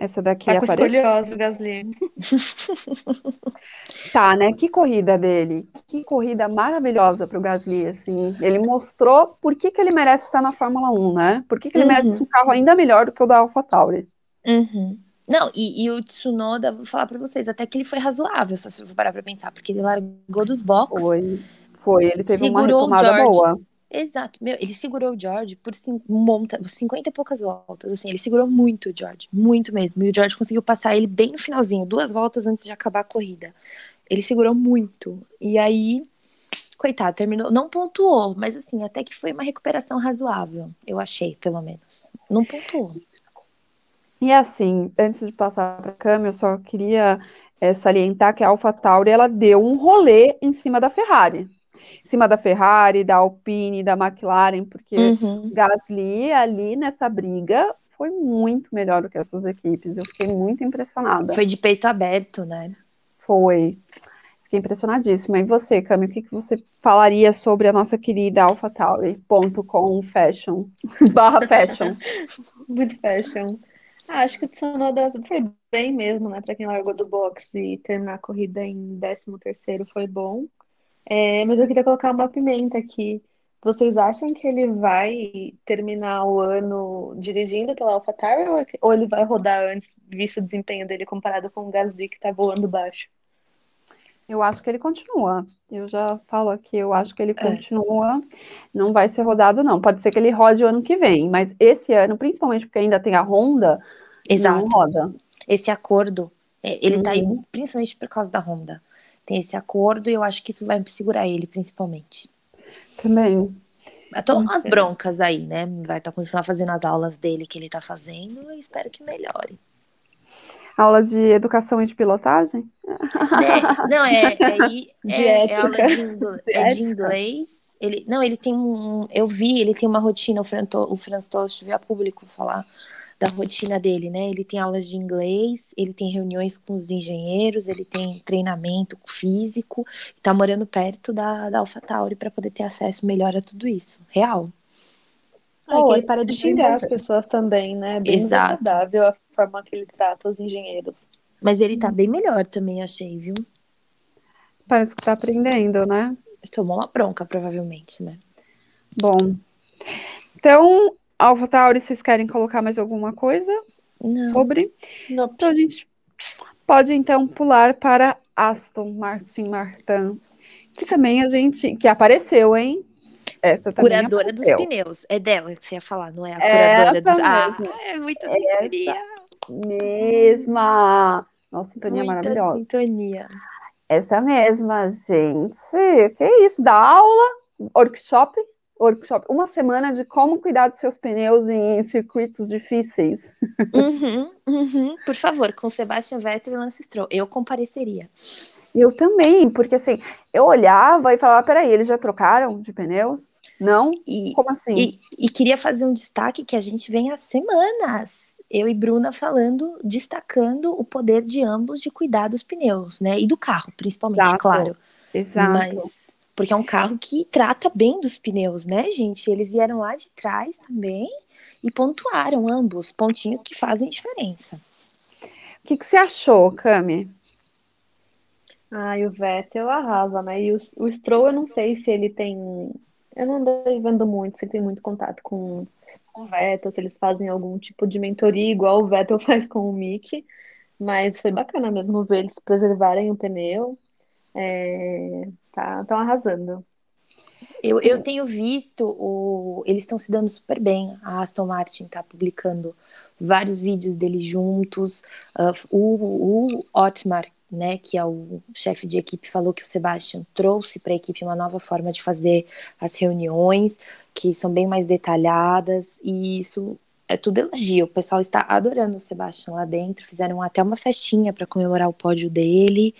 Essa daqui tá apareceu. Gasly. tá, né? Que corrida dele. Que corrida maravilhosa para o Gasly, assim. Ele mostrou por que, que ele merece estar na Fórmula 1, né? Por que, que ele uhum. merece um carro ainda melhor do que o da AlphaTauri. Uhum. Não, e, e, o Tsunoda, vou falar para vocês, até que ele foi razoável, se você for parar para pensar, porque ele largou dos boxes. Foi, foi, ele teve uma retomada boa. Exato. Meu, ele segurou o George por monta, 50 e poucas voltas. Assim, ele segurou muito o George, muito mesmo. E o George conseguiu passar ele bem no finalzinho, duas voltas antes de acabar a corrida. Ele segurou muito. E aí, coitado, terminou. Não pontuou, mas assim, até que foi uma recuperação razoável. Eu achei, pelo menos. Não pontuou. E assim, antes de passar para a Cami, eu só queria é, salientar que a AlphaTauri ela deu um rolê em cima da Ferrari. Em cima da Ferrari, da Alpine, da McLaren, porque uhum. Gasly ali nessa briga foi muito melhor do que essas equipes. Eu fiquei muito impressionada. Foi de peito aberto, né? Foi. Fiquei impressionadíssima. E você, Cami, o que, que você falaria sobre a nossa querida AlphaTauri.com Fashion barra Fashion? Muito fashion. Ah, acho que o Tsunoda foi bem mesmo, né? Para quem largou do box e terminar a corrida em 13 terceiro foi bom. É, mas eu queria colocar uma pimenta aqui. Vocês acham que ele vai terminar o ano dirigindo pela AlphaTauri ou ele vai rodar antes, visto o desempenho dele comparado com o Gasly que tá voando baixo? Eu acho que ele continua. Eu já falo aqui, eu acho que ele é. continua. Não vai ser rodado, não. Pode ser que ele rode o ano que vem, mas esse ano, principalmente porque ainda tem a Honda, Exato. não roda. Esse acordo, é, ele uhum. tá aí uhum. principalmente por causa da Honda. Tem esse acordo e eu acho que isso vai segurar ele, principalmente. Também. Tô umas broncas aí, né? Vai estar tá, continuar fazendo as aulas dele que ele tá fazendo e espero que melhore. Aulas de educação e de pilotagem? É, não, é, é, de é, é aula de, é de inglês. Ele, não, ele tem um. Eu vi, ele tem uma rotina, o, Fran, o Franz Tost veio a público falar da rotina dele, né? Ele tem aulas de inglês, ele tem reuniões com os engenheiros, ele tem treinamento físico, tá morando perto da, da AlphaTauri para poder ter acesso melhor a tudo isso. Real. Oh, ele para de xingar as pessoas também, né? Bem Exato. agradável a forma que ele trata os engenheiros. Mas ele tá bem melhor também, achei, viu? Parece que tá aprendendo, né? Tomou uma bronca, provavelmente, né? Bom. Então, Alpha Tauri, vocês querem colocar mais alguma coisa Não. sobre? Não. Então a gente pode então pular para Aston Martin Martin, que também a gente que apareceu, hein? Essa curadora apareceu. dos pneus. É dela que você ia falar, não é a curadora Essa dos. Ah, é muita sintonia. Mesma. Nossa, sintonia muita maravilhosa. Sintonia. Essa mesma, gente. Que isso? Da aula, workshop, workshop, uma semana de como cuidar dos seus pneus em circuitos difíceis. Uhum, uhum. Por favor, com Sebastian Vettel e Lance Stroll. Eu compareceria. Eu também, porque assim, eu olhava e falava, peraí, eles já trocaram de pneus? Não? E, Como assim? E, e, queria fazer um destaque que a gente vem há semanas, eu e Bruna falando, destacando o poder de ambos de cuidar dos pneus, né? E do carro, principalmente, Exato. claro. Exato. Mas, porque é um carro que trata bem dos pneus, né, gente? Eles vieram lá de trás também e pontuaram ambos, pontinhos que fazem diferença. O que, que você achou, Cami? Ah, e o Vettel arrasa, né? E o, o Stroll, eu não sei se ele tem. Eu não andei vendo muito, se ele tem muito contato com, com o Vettel, se eles fazem algum tipo de mentoria, igual o Vettel faz com o Mick. Mas foi bacana mesmo ver eles preservarem o pneu. É, tá, estão arrasando. Eu, eu tenho visto, o, eles estão se dando super bem. A Aston Martin está publicando vários vídeos deles juntos. Uh, o, o Otmar, né, que é o chefe de equipe, falou que o Sebastian trouxe para a equipe uma nova forma de fazer as reuniões, que são bem mais detalhadas, e isso é tudo elogio. O pessoal está adorando o Sebastian lá dentro, fizeram até uma festinha para comemorar o pódio dele,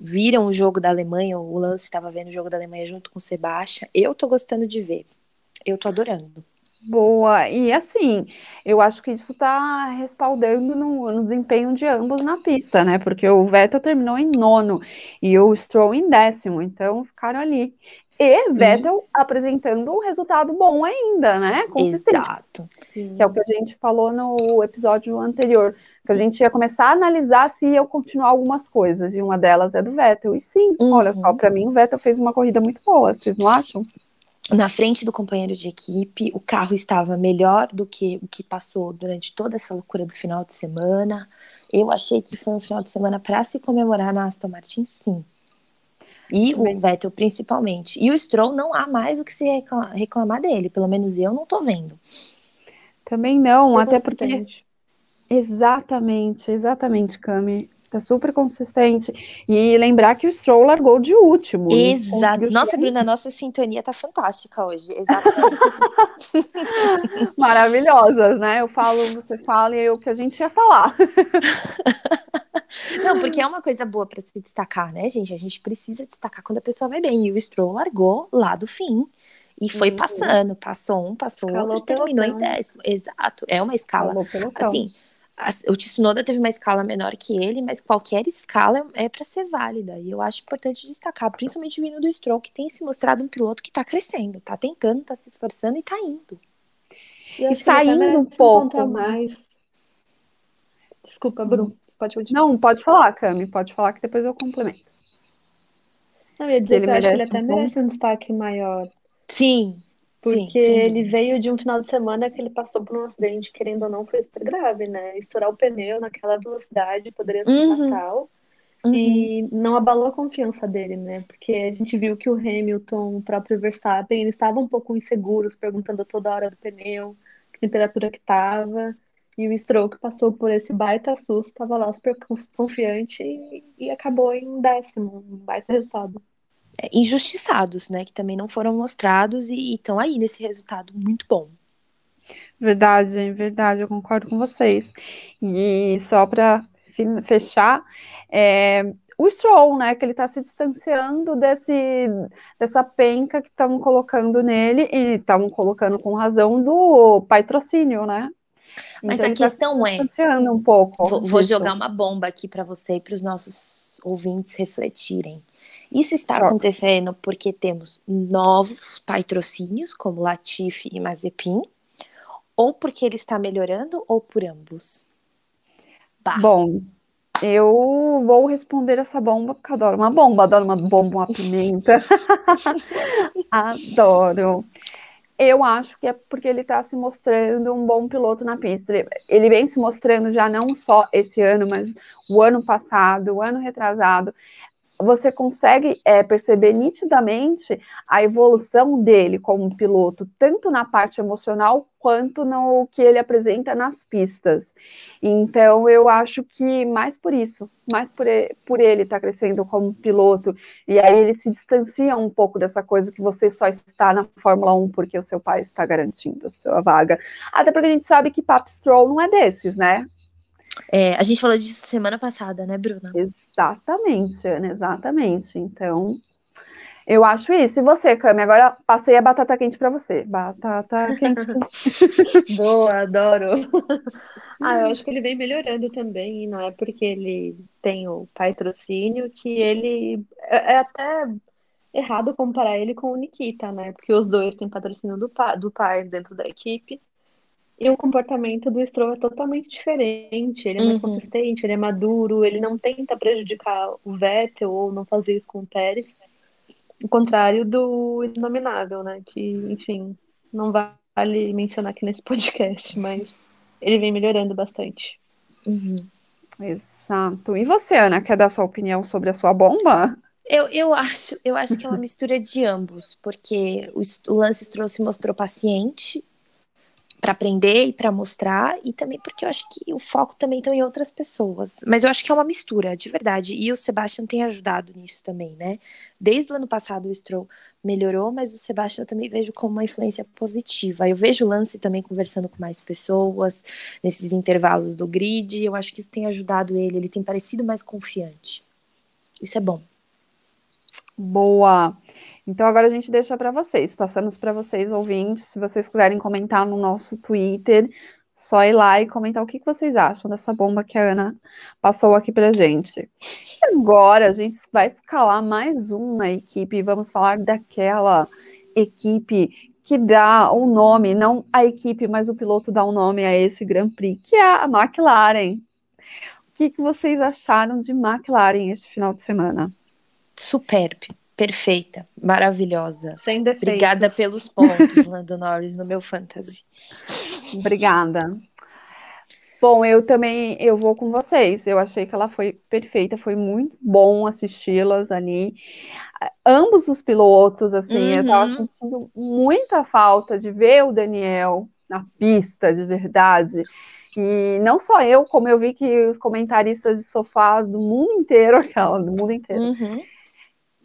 viram o jogo da Alemanha, o Lance estava vendo o jogo da Alemanha junto com o Sebastian. Eu tô gostando de ver, eu tô adorando. Boa, e assim, eu acho que isso está respaldando no, no, desempenho de ambos na pista, né? Porque o Vettel terminou em nono e o Stroll em décimo, então ficaram ali. E Vettel e... apresentando um resultado bom ainda, né? Consistente. Exato. Sim. Que é o que a gente falou no episódio anterior, que a gente ia começar a analisar se ia continuar algumas coisas, e uma delas é do Vettel. E sim, uhum. olha só, para mim o Vettel fez uma corrida muito boa, vocês não acham? na frente do companheiro de equipe, o carro estava melhor do que o que passou durante toda essa loucura do final de semana. Eu achei que foi um final de semana para se comemorar na Aston Martin, sim. E Também. o Vettel principalmente. E o Stroll não há mais o que se reclamar dele, pelo menos eu não tô vendo. Também não, até porque Exatamente, exatamente, Cami. Tá super consistente. E lembrar que o Stroll largou de último. Exato. Nossa, Bruna, nossa sintonia tá fantástica hoje. Exatamente. Maravilhosas, né? Eu falo, você fala e é o que a gente ia falar. Não, porque é uma coisa boa para se destacar, né, gente? A gente precisa destacar quando a pessoa vai bem. E o Stroll largou lá do fim. E foi uhum. passando, passou um, passou Escalou outro, e terminou em décimo. Exato, é uma escala. Assim, o Tsunoda teve uma escala menor que ele, mas qualquer escala é para ser válida. E eu acho importante destacar, principalmente vindo do Stroll, que tem se mostrado um piloto que está crescendo, está tentando, está se esforçando e está indo. E, e saindo um pouco. Mais. Desculpa, Bruno. Pode continuar. Não, pode falar, Cami. Pode falar que depois eu complemento. Não, eu ia dizer ele que eu acho que ele até um merece um destaque maior. Sim, porque sim, sim. ele veio de um final de semana que ele passou por um acidente, querendo ou não, foi super grave, né? Estourar o pneu naquela velocidade poderia ser uhum. fatal. Uhum. E não abalou a confiança dele, né? Porque a gente viu que o Hamilton, o próprio Verstappen, eles estavam um pouco inseguros, perguntando toda hora do pneu, que temperatura que estava. E o Stroll que passou por esse baita susto, estava lá super confiante e, e acabou em décimo, um baita resultado injustiçados, né? Que também não foram mostrados e estão aí nesse resultado muito bom. Verdade, verdade, eu concordo com vocês. E só para fechar, é, o Stroll, né, que ele está se distanciando desse, dessa penca que estão colocando nele, e estavam colocando com razão do patrocínio, né? Mas então, a tá questão tá é. um pouco. Vou, vou jogar uma bomba aqui para você e para os nossos ouvintes refletirem. Isso está acontecendo porque temos novos patrocínios, como Latifi e Mazepin, ou porque ele está melhorando, ou por ambos? Bah. Bom, eu vou responder essa bomba, porque adoro uma bomba, adoro uma bomba, uma pimenta. adoro. Eu acho que é porque ele está se mostrando um bom piloto na pista. Ele vem se mostrando já não só esse ano, mas o ano passado, o ano retrasado você consegue é, perceber nitidamente a evolução dele como piloto, tanto na parte emocional quanto no que ele apresenta nas pistas. Então, eu acho que mais por isso, mais por ele, por ele estar tá crescendo como piloto, e aí ele se distancia um pouco dessa coisa que você só está na Fórmula 1 porque o seu pai está garantindo a sua vaga. Até porque a gente sabe que Pap não é desses, né? É, a gente falou disso semana passada, né, Bruna? Exatamente, Ana, exatamente. Então, eu acho isso. E você, Cami? Agora passei a batata quente para você. Batata quente. Boa, adoro. ah, eu acho que ele vem melhorando também. Não é porque ele tem o patrocínio que ele. É, é até errado comparar ele com o Nikita, né? Porque os dois têm patrocínio do pai, do pai dentro da equipe. E o comportamento do Stroll é totalmente diferente. Ele é mais uhum. consistente, ele é maduro, ele não tenta prejudicar o Vettel ou não fazer isso com o Pérez. O contrário do Inominável, né? Que, enfim, não vale mencionar aqui nesse podcast, mas ele vem melhorando bastante. Uhum. Exato. E você, Ana, quer dar sua opinião sobre a sua bomba? Eu, eu, acho, eu acho que é uma mistura de ambos, porque o, o Lance Stroll se mostrou paciente para aprender e para mostrar, e também porque eu acho que o foco também está em outras pessoas. Mas eu acho que é uma mistura, de verdade. E o Sebastian tem ajudado nisso também, né? Desde o ano passado o Stroll melhorou, mas o Sebastian eu também vejo como uma influência positiva. Eu vejo o Lance também conversando com mais pessoas, nesses intervalos do grid. Eu acho que isso tem ajudado ele, ele tem parecido mais confiante. Isso é bom. Boa. Então agora a gente deixa para vocês. Passamos para vocês, ouvintes. Se vocês quiserem comentar no nosso Twitter, só ir lá e comentar o que vocês acham dessa bomba que a Ana passou aqui para gente. E agora a gente vai escalar mais uma equipe e vamos falar daquela equipe que dá o um nome, não a equipe, mas o piloto dá um nome a esse Grand Prix, que é a McLaren. O que, que vocês acharam de McLaren este final de semana? Superbe perfeita, maravilhosa. Sem defeitos. Obrigada pelos pontos, Lando Norris, no meu fantasy. Obrigada. Bom, eu também eu vou com vocês. Eu achei que ela foi perfeita, foi muito bom assisti-las ali. Ambos os pilotos, assim, uhum. eu tava sentindo muita falta de ver o Daniel na pista de verdade. E não só eu, como eu vi que os comentaristas de sofás do mundo inteiro, aquela, do mundo inteiro, Uhum.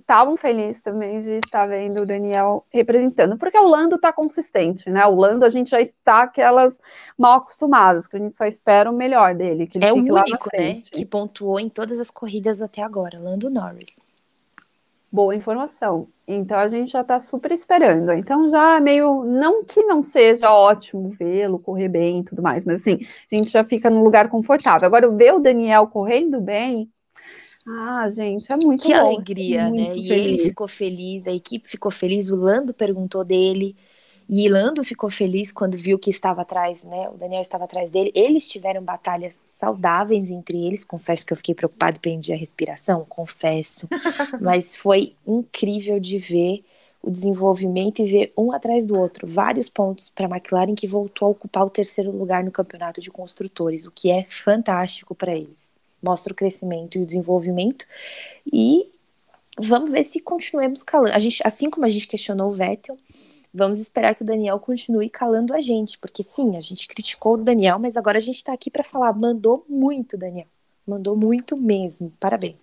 Estavam felizes também de estar vendo o Daniel representando, porque o Lando está consistente, né? O Lando a gente já está aquelas mal acostumadas, que a gente só espera o melhor dele. É o único, né, que pontuou em todas as corridas até agora, Lando Norris. Boa informação. Então a gente já está super esperando. Então já meio. Não que não seja ótimo vê-lo correr bem e tudo mais, mas assim, a gente já fica num lugar confortável. Agora, ver o Daniel correndo bem. Ah, gente, é muito Que bom. alegria, Muito né? E ele feliz. ficou feliz, a equipe ficou feliz, o Lando perguntou dele. E Lando ficou feliz quando viu que estava atrás, né? O Daniel estava atrás dele. Eles tiveram batalhas saudáveis entre eles. Confesso que eu fiquei preocupado, perdi a respiração, confesso. Mas foi incrível de ver o desenvolvimento e ver um atrás do outro. Vários pontos para a McLaren que voltou a ocupar o terceiro lugar no campeonato de construtores, o que é fantástico para eles. Mostra o crescimento e o desenvolvimento. E vamos ver se continuemos calando. A gente, assim como a gente questionou o Vettel, vamos esperar que o Daniel continue calando a gente, porque sim, a gente criticou o Daniel, mas agora a gente está aqui para falar, mandou muito, Daniel. Mandou muito mesmo. Parabéns.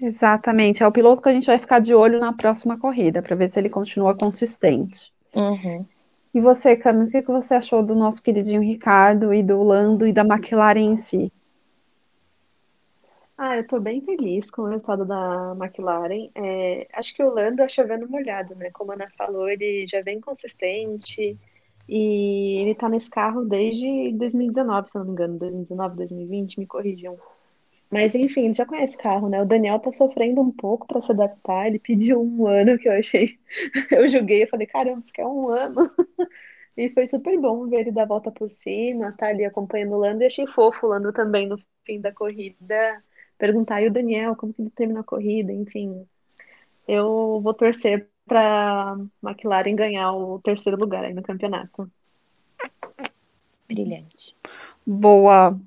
Exatamente. É o piloto que a gente vai ficar de olho na próxima corrida, para ver se ele continua consistente. Uhum. E você, Cami, o que que você achou do nosso queridinho Ricardo e do Lando e da McLaren em si? Ah, eu tô bem feliz com o resultado da McLaren. É, acho que o Lando é chovendo molhado, né? Como a Ana falou, ele já vem consistente e ele tá nesse carro desde 2019, se eu não me engano, 2019, 2020, me corrijam. Mas enfim, ele já conhece carro, né? O Daniel tá sofrendo um pouco para se adaptar. Ele pediu um ano que eu achei. Eu julguei, eu falei, caramba, isso quer um ano. E foi super bom ver ele dar a volta por cima, tá ali acompanhando o Lando. E achei fofo o Lando também no fim da corrida perguntar, e o Daniel, como que ele terminou a corrida? Enfim, eu vou torcer para McLaren ganhar o terceiro lugar aí no campeonato. Brilhante. Boa.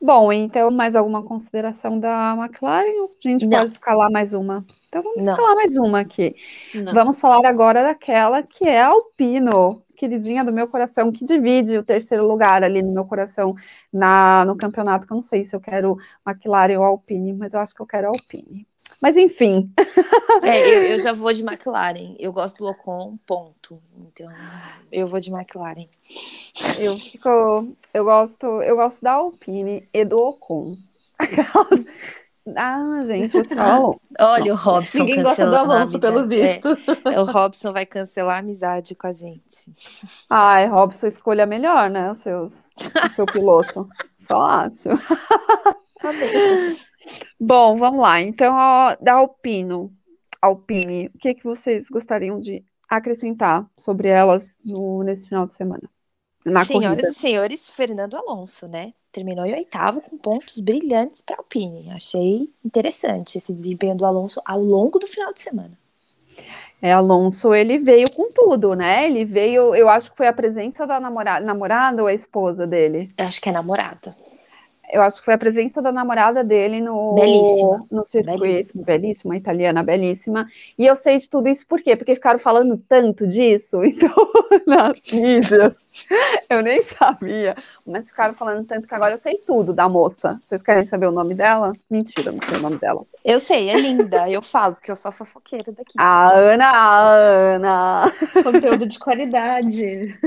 Bom, então, mais alguma consideração da McLaren? A gente Não. pode escalar mais uma. Então, vamos Não. escalar mais uma aqui. Não. Vamos falar agora daquela que é a Alpino, queridinha do meu coração, que divide o terceiro lugar ali no meu coração na, no campeonato, que eu não sei se eu quero McLaren ou Alpine, mas eu acho que eu quero Alpine. Mas enfim, É, eu, eu já vou de McLaren. Eu gosto do Ocon, ponto. Então, eu vou de McLaren. eu fico, eu gosto, eu gosto da Alpine e do Ocon. Ah, gente. Olha o Robson Ninguém gosta do Alonso, pelo amizade. visto. É, é, o Robson vai cancelar a amizade com a gente. Ai, Robson, escolha melhor, né? Os seus, o seu piloto. Só acho. Bom, vamos lá. Então, ó, da Alpino, Alpine, o que, que vocês gostariam de acrescentar sobre elas no, nesse final de semana? Na Senhoras corrida. e senhores, Fernando Alonso, né? Terminou em oitavo com pontos brilhantes para a Alpine. Achei interessante esse desempenho do Alonso ao longo do final de semana. É, Alonso, ele veio com tudo, né? Ele veio, eu acho que foi a presença da namorada, namorada ou a esposa dele? Eu acho que é namorada. Eu acho que foi a presença da namorada dele no, Belíssima. no circuito. Belíssima. Belíssima, italiana, belíssima. E eu sei de tudo isso por quê? Porque ficaram falando tanto disso, então, nas mídias. Eu nem sabia, mas ficaram falando tanto que agora eu sei tudo da moça. Vocês querem saber o nome dela? Mentira, não sei o nome dela. Eu sei, é linda. Eu falo, porque eu sou a fofoqueira daqui. A Ana, a Ana. Conteúdo de qualidade.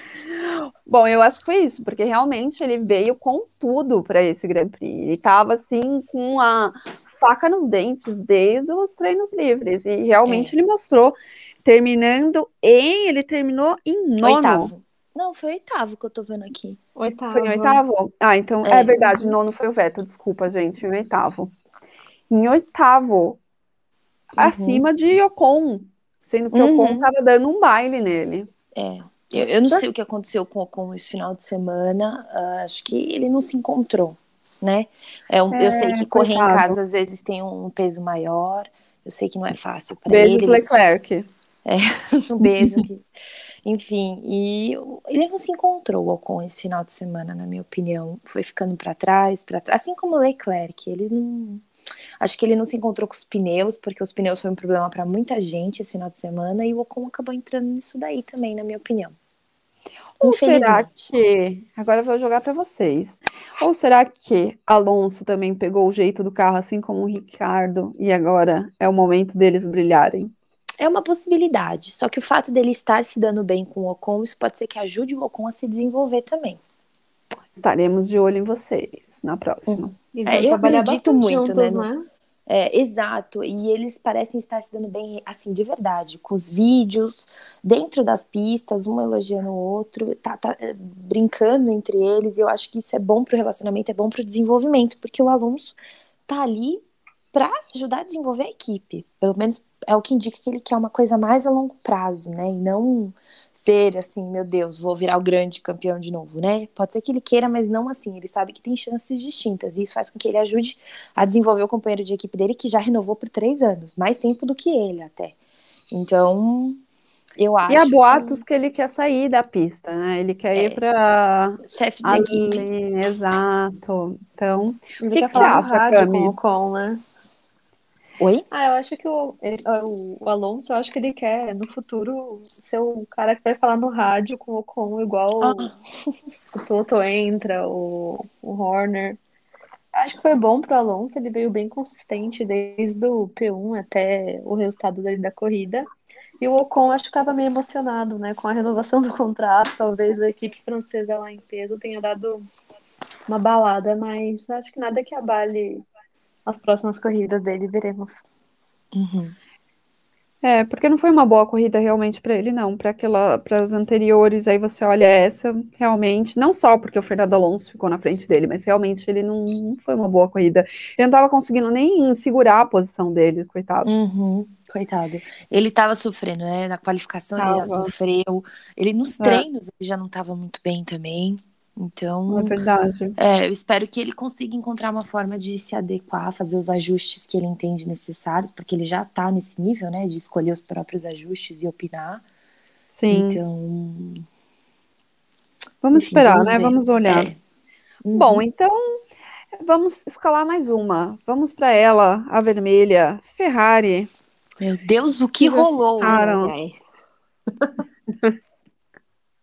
Bom, eu acho que foi isso, porque realmente ele veio com tudo para esse Grand Prix. Ele estava assim com a faca nos dentes desde os treinos livres e realmente É. ele mostrou terminando em, ele terminou em nono. Oitavo. Não, foi oitavo que eu tô vendo aqui. Oitavo. Foi em oitavo? Ah, então é, É. verdade, nono foi o Vettel, desculpa, gente, em oitavo. Em oitavo, acima de Ocon, sendo que Uhum. Ocon estava dando um baile nele. É. Eu, eu não sei o que aconteceu com o Ocon esse final de semana. ah, acho que ele não se encontrou, né? É, um- eu sei que correr em coitado. casa às vezes tem um peso maior. Eu sei que não é fácil para Beijos, ele. Leclerc. um beijo. Enfim, e ele não se encontrou Ocon esse final de semana, na minha opinião. Foi ficando para trás, para trás, assim como o Leclerc. Ele não. Acho que ele não se encontrou com os pneus, porque os pneus foi um problema para muita gente esse final de semana, e o Ocon acabou entrando nisso daí também, na minha opinião. Ou será que. Agora eu vou jogar para vocês. Ou será que Alonso também pegou o jeito do carro, assim como o Ricardo, e agora é o momento deles brilharem? É uma possibilidade. Só que o fato dele estar se dando bem com o Ocon, isso pode ser que ajude o Ocon a se desenvolver também. Estaremos de olho em vocês na próxima. É, eu acredito muito, juntos, né? né? É, exato, e eles parecem estar se dando bem, assim, de verdade, com os vídeos, dentro das pistas, um elogiando o outro, tá, tá é, brincando entre eles, e eu acho que isso é bom pro relacionamento, é bom pro desenvolvimento, porque o Alonso tá ali para ajudar a desenvolver a equipe, pelo menos é o que indica que ele quer uma coisa mais a longo prazo, né, e não ser assim, meu Deus, vou virar o grande campeão de novo, né? Pode ser que ele queira, mas não assim. Ele sabe que tem chances distintas e isso faz com que ele ajude a desenvolver o companheiro de equipe dele que já renovou por três anos, mais tempo do que ele até. Então, eu acho. E há boatos que... que ele quer sair da pista, né? Ele quer é, ir para chefe de equipe. Exato. Então, o que, que você acha, Cami? Com, né? Oi? Ah, eu acho que o, o, o, Alonso, eu acho que ele quer, no futuro, ser o cara que vai falar no rádio com o Ocon, igual ah. o, o Toto entra, o, o Horner. Acho que foi bom pro Alonso, ele veio bem consistente desde o P1 até o resultado dele da corrida. E o Ocon acho que estava meio emocionado, né, com a renovação do contrato. Talvez a equipe francesa lá em peso tenha dado uma balada, mas acho que nada que abale as próximas corridas dele, veremos. Uhum. É, porque não foi uma boa corrida realmente para ele, não. Para aquela, para as anteriores, aí você olha essa, realmente, não só porque o Fernando Alonso ficou na frente dele, mas realmente ele não, não foi uma boa corrida. Ele não estava conseguindo nem segurar a posição dele, coitado. Uhum, coitado. Ele estava sofrendo, né? Na qualificação tava. ele já sofreu. Ele nos é. treinos ele já não estava muito bem também. Então, é verdade. É, eu espero que ele consiga encontrar uma forma de se adequar, fazer os ajustes que ele entende necessários, porque ele já está nesse nível, né, de escolher os próprios ajustes e opinar. Sim. Então, vamos enfim, esperar, vamos né? Ver. Vamos olhar. É. Uhum. Bom, então vamos escalar mais uma. Vamos para ela, a vermelha, Ferrari. Meu Deus, o que, que rolou?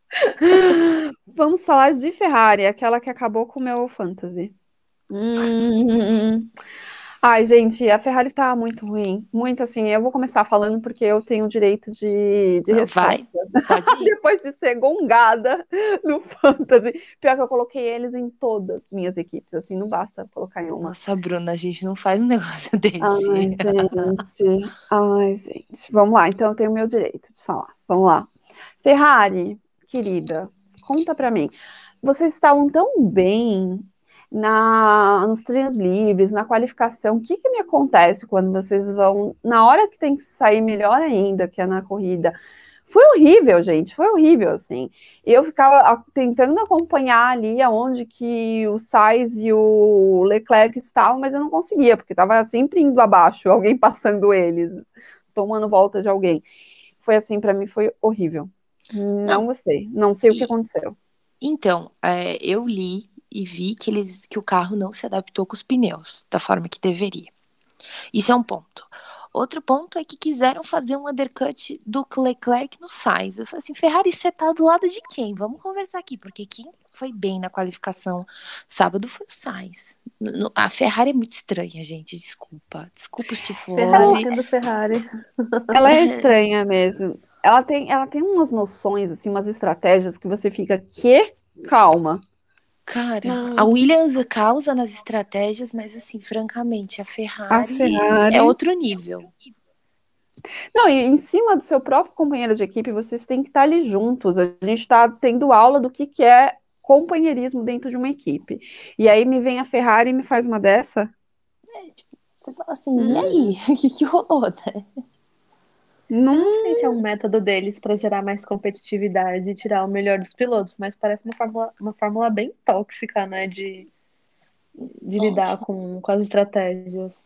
Vamos falar de Ferrari, aquela que acabou com o meu fantasy. Hum. Ai, gente, a Ferrari tá muito ruim. Muito assim. Eu vou começar falando porque eu tenho o direito de, de resposta. Vai, Depois de ser gongada no Fantasy. Pior que eu coloquei eles em todas as minhas equipes. Assim, não basta colocar em uma. Nossa, Bruna, a gente não faz um negócio desse. Ai, gente. Ai, gente. Vamos lá. Então eu tenho o meu direito de falar. Vamos lá. Ferrari, querida, conta para mim. Vocês estavam tão bem na, nos treinos livres, na qualificação. O que, que me acontece quando vocês vão, na hora que tem que sair melhor ainda, que é na corrida? Foi horrível, gente, foi horrível, assim. Eu ficava tentando acompanhar ali aonde que o Sainz e o Leclerc estavam, mas eu não conseguia, porque estava sempre indo abaixo, alguém passando eles, tomando volta de alguém. Foi assim, para mim foi horrível. Não, não gostei. Não sei e, o que aconteceu. Então, é, eu li e vi que eles que o carro não se adaptou com os pneus da forma que deveria. Isso é um ponto. Outro ponto é que quiseram fazer um undercut do Leclerc no Sainz. Eu falei assim, Ferrari, você tá do lado de quem? Vamos conversar aqui, porque quem foi bem na qualificação sábado foi o Sainz. A Ferrari é muito estranha, gente. Desculpa. Desculpa os tifosi. Ferrari, Ferrari. Ela é estranha mesmo ela tem, ela tem umas noções, assim, umas estratégias que você fica, que calma. Cara, a Williams causa nas estratégias, mas assim, francamente, a Ferrari, a Ferrari, é outro nível. Não, e em cima do seu próprio companheiro de equipe, vocês têm que estar ali juntos. A gente está tendo aula do que, que é companheirismo dentro de uma equipe. E aí me vem a Ferrari e me faz uma dessa. É, tipo, você fala assim, hum. e aí? O que, que rolou, né? Não... não sei se é um método deles para gerar mais competitividade e tirar o melhor dos pilotos, mas parece uma fórmula, uma fórmula bem tóxica, né? De, de lidar com, com as estratégias.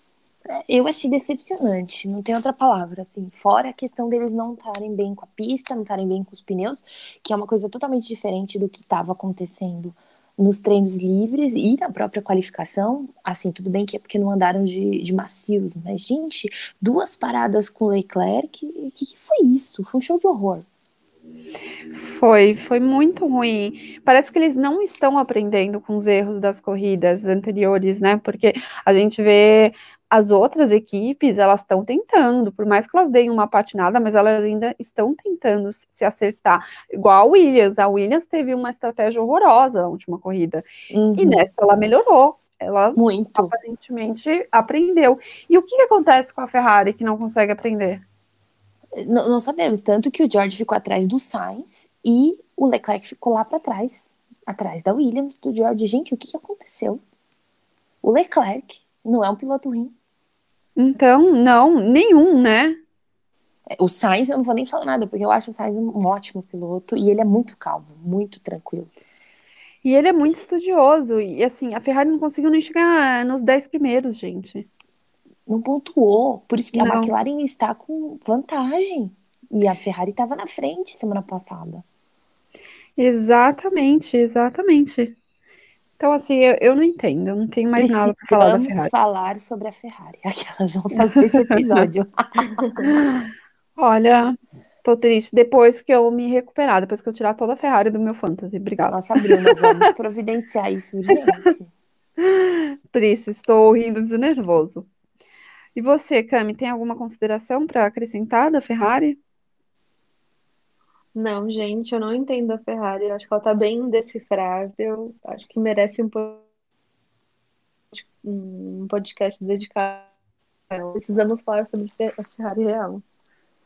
Eu achei decepcionante, não tem outra palavra, assim, fora a questão deles não estarem bem com a pista, não estarem bem com os pneus, que é uma coisa totalmente diferente do que estava acontecendo nos treinos livres e na própria qualificação, assim, tudo bem que é porque não andaram de, de macios, mas, gente, duas paradas com Leclerc, o que, que foi isso? Foi um show de horror. Foi, foi muito ruim. Parece que eles não estão aprendendo com os erros das corridas anteriores, né? Porque a gente vê as outras equipes, elas estão tentando, por mais que elas deem uma patinada, mas elas ainda estão tentando se acertar. Igual a Williams, a Williams teve uma estratégia horrorosa na última corrida, uhum. e nessa ela melhorou. Ela Muito. aparentemente aprendeu. E o que, que acontece com a Ferrari que não consegue aprender? Não, não, sabemos, tanto que o George ficou atrás do Sainz e o Leclerc ficou lá para trás, atrás da Williams, do George. Gente, o que, que aconteceu? O Leclerc não é um piloto ruim. Então, não, nenhum, né? O Sainz, eu não vou nem falar nada, porque eu acho o Sainz um ótimo piloto e ele é muito calmo, muito tranquilo. E ele é muito estudioso. E assim, a Ferrari não conseguiu nem chegar nos 10 primeiros, gente. Não pontuou. Por isso que não. a McLaren está com vantagem. E a Ferrari estava na frente semana passada. Exatamente, exatamente. Então, assim, eu, eu não entendo, eu não tenho mais nada para falar da Ferrari. Vamos falar sobre a Ferrari. Aquelas vão fazer esse episódio. Olha, tô triste. Depois que eu me recuperar, depois que eu tirar toda a Ferrari do meu fantasy. Obrigada. Nossa, Bruna, vamos providenciar isso urgente. Triste, estou rindo de nervoso. E você, Cami, tem alguma consideração para acrescentar da Ferrari? Não, gente, eu não entendo a Ferrari. Eu acho que ela tá bem indecifrável. Acho que merece um, um podcast dedicado a ela. Precisamos falar sobre a Ferrari real.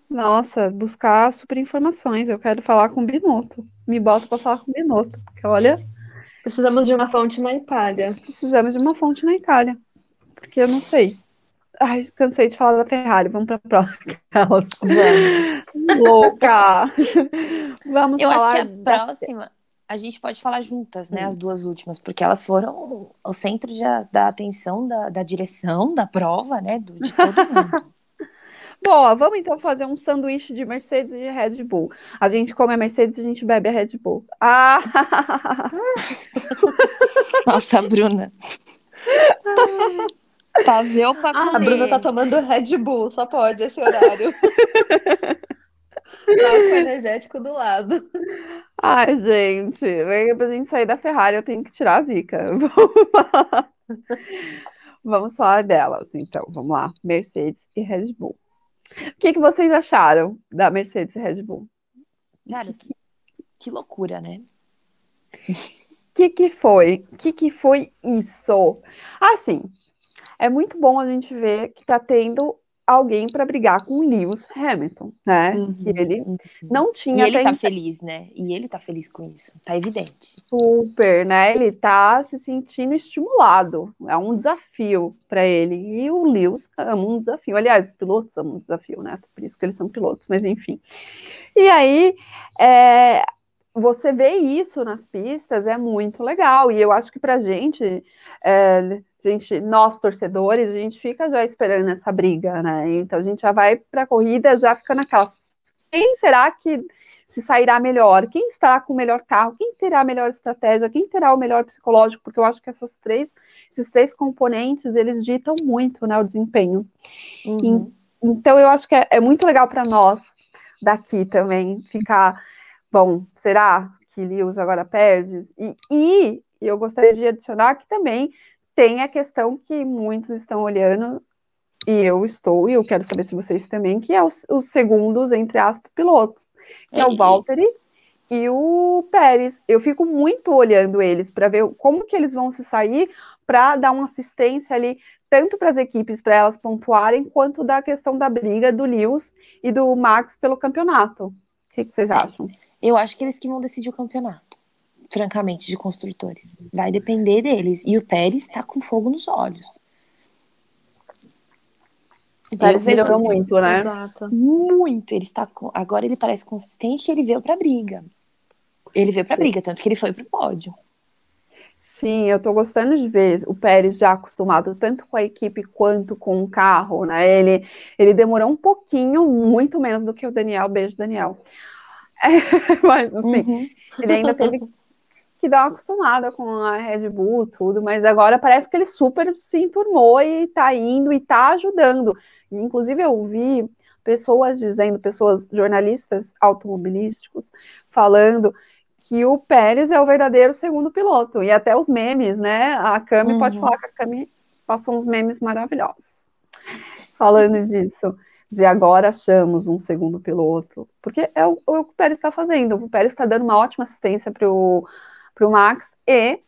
Nossa, buscar super informações. Eu quero falar com o Binotto. Me bota para falar com o Binotto, porque olha. Precisamos de uma fonte na Itália. Precisamos de uma fonte na Itália. Porque eu não sei. Ai, cansei de falar da Ferrari. Vamos para a próxima. Vamos. Louca! Vamos Eu acho que a da... próxima a gente pode falar juntas, né? Hum. As duas últimas, porque elas foram o centro de, da atenção da, da direção, da prova, né? Do, de todo mundo. Boa, vamos então fazer um sanduíche de Mercedes e de Red Bull. A gente come a Mercedes e a gente bebe a Red Bull. Ah! Nossa, Bruna. Pavê ou pra comer? Ah, a Bruna tá tomando Red Bull, só pode esse horário. Tá com energético do lado. Ai, gente, pra gente sair da Ferrari, eu tenho que tirar a zica. Vamos falar delas, então. Vamos lá. Mercedes e Red Bull. O que, que vocês acharam da Mercedes e Red Bull? Cara, que, que loucura, né? O que, que foi? O que, que foi isso? Assim, é muito bom a gente ver que está tendo alguém para brigar com o Lewis Hamilton, né? Uhum, que ele uhum. não tinha. E ele tá feliz, né? E ele tá feliz com isso, tá evidente. Super, né? Ele tá se sentindo estimulado. É um desafio para ele. E o Lewis ama um desafio. Aliás, os pilotos amam um desafio, né? Por isso que eles são pilotos, mas enfim. E aí, é, você vê isso nas pistas é muito legal. E eu acho que pra gente. É, gente, nós torcedores, a gente fica já esperando essa briga, né? Então a gente já vai para a corrida, já fica naquela. Quem será que se sairá melhor? Quem estará com o melhor carro? Quem terá a melhor estratégia? Quem terá o melhor psicológico? Porque eu acho que essas três, esses três componentes, eles ditam muito, né, o desempenho. Uhum. E, então eu acho que é, é muito legal para nós daqui também ficar, bom, será que Lewis agora perde? E, e eu gostaria de adicionar que também tem a questão que muitos estão olhando, e eu estou, e eu quero saber se vocês também, que é os, os segundos, entre aspas, pilotos, que é, o Valtteri e o Pérez. Eu fico muito olhando eles para ver como que eles vão se sair para dar uma assistência ali, tanto para as equipes, para elas pontuarem, quanto da questão da briga do Lewis e do Max pelo campeonato. O que, que vocês é, acham? Eu acho que eles que vão decidir o campeonato francamente, de construtores. Vai depender deles. E o Pérez está com fogo nos olhos. O Pérez melhorou assim, muito, né? Exato. Muito. Ele está com... Agora ele parece consistente e ele veio para briga. Ele veio para briga, tanto que ele foi pro pódio. Sim, eu tô gostando de ver o Pérez já acostumado tanto com a equipe quanto com o carro, né? Ele, ele demorou um pouquinho, muito menos do que o Daniel. Beijo, Daniel. É, mas assim, uhum. ele ainda teve que dá uma acostumada com a Red Bull, tudo, mas agora parece que ele super se enturmou e tá indo e tá ajudando. inclusive, eu vi pessoas dizendo, pessoas, jornalistas automobilísticos, falando que o Pérez é o verdadeiro segundo piloto. E até os memes, né? A Cami uhum. pode falar que a Cami passou uns memes maravilhosos falando disso. De agora achamos um segundo piloto. Porque é o, é o que o Pérez está fazendo. O Pérez está dando uma ótima assistência para o Max e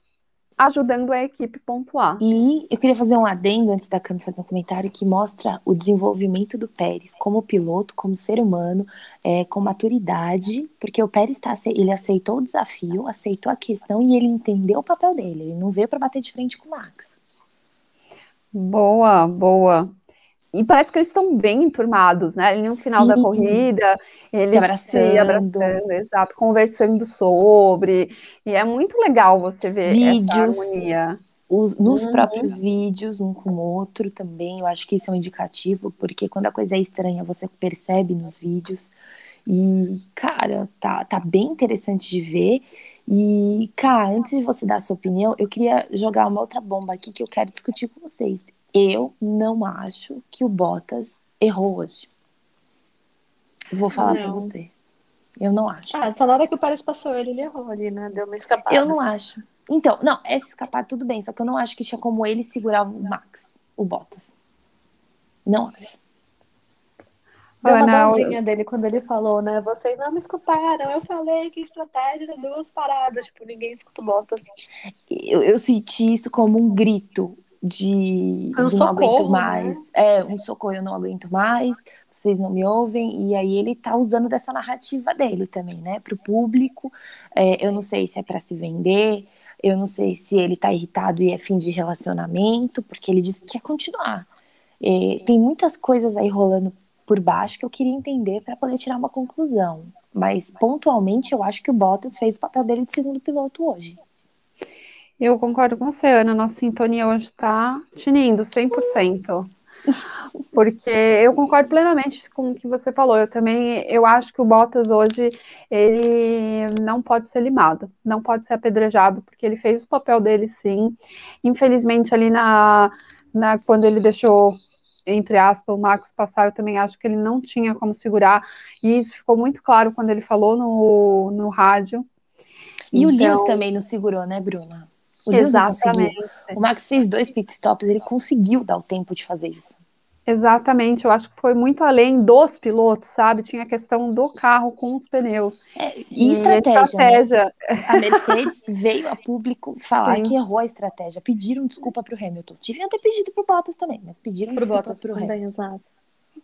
ajudando a equipe pontuar. E eu queria fazer um adendo antes da Cami fazer um comentário que mostra o desenvolvimento do Pérez como piloto, como ser humano, é, com maturidade, porque o Pérez tá, ele aceitou o desafio, aceitou a questão e ele entendeu o papel dele. Ele não veio para bater de frente com o Max. Boa, boa. E parece que eles estão bem enturmados, né? no final Sim. da corrida, eles se abraçando. se abraçando, exato, conversando sobre. E é muito legal você ver Vídeos, essa harmonia. Os, nos uhum. próprios vídeos, um com o outro também. Eu acho que isso é um indicativo, porque quando a coisa é estranha, você percebe nos vídeos. E, cara, tá, tá bem interessante de ver. E, cara, antes de você dar a sua opinião, eu queria jogar uma outra bomba aqui que eu quero discutir com vocês. Eu não acho que o Bottas errou hoje. Vou falar para você. Eu não acho. Ah, só na hora que o Pérez passou ele, ele errou ali, né? Deu uma escapada. Eu não acho. Então, não, essa escapada tudo bem, só que eu não acho que tinha como ele segurar o Max, o Bottas. Não acho. Deu uma dãozinha dele quando ele falou, né? Vocês não me escutaram. Eu falei que estratégia de duas paradas. Tipo, ninguém escuta o Bottas. Eu, eu senti isso como um grito de, um de não aguento né? mais. Né? É, um socorro, eu não aguento mais, vocês não me ouvem, e aí ele tá usando dessa narrativa dele também, né, pro público. É, eu não sei se é para se vender, eu não sei se ele tá irritado e é fim de relacionamento, porque ele disse que quer continuar. É, tem muitas coisas aí rolando por baixo que eu queria entender para poder tirar uma conclusão. Mas pontualmente eu acho que o Bottas fez o papel dele de segundo piloto hoje. Eu concordo com você, Ana. Nossa sintonia hoje está tinindo 100%. Porque eu concordo plenamente com o que você falou. Eu também, eu acho que o Bottas hoje, ele não pode ser limado, não pode ser apedrejado, porque ele fez o papel dele sim. Infelizmente, ali na, na quando ele deixou entre aspas, o Max passar, eu também acho que ele não tinha como segurar, e isso ficou muito claro quando ele falou no, no rádio. E então... o Lewis também não segurou, né, Bruna? O Exatamente. O Max fez dois pitstops, ele conseguiu dar o tempo de fazer isso. Exatamente, eu acho que foi muito além dos pilotos, sabe? Tinha a questão do carro com os pneus. É, e, e, estratégia. estratégia. Né? A Mercedes veio a público falar Sim. que errou a estratégia. Pediram desculpa para o Hamilton. Deviam ter pedido para o Bottas também, mas pediram pro desculpa para o Hamilton. Exato.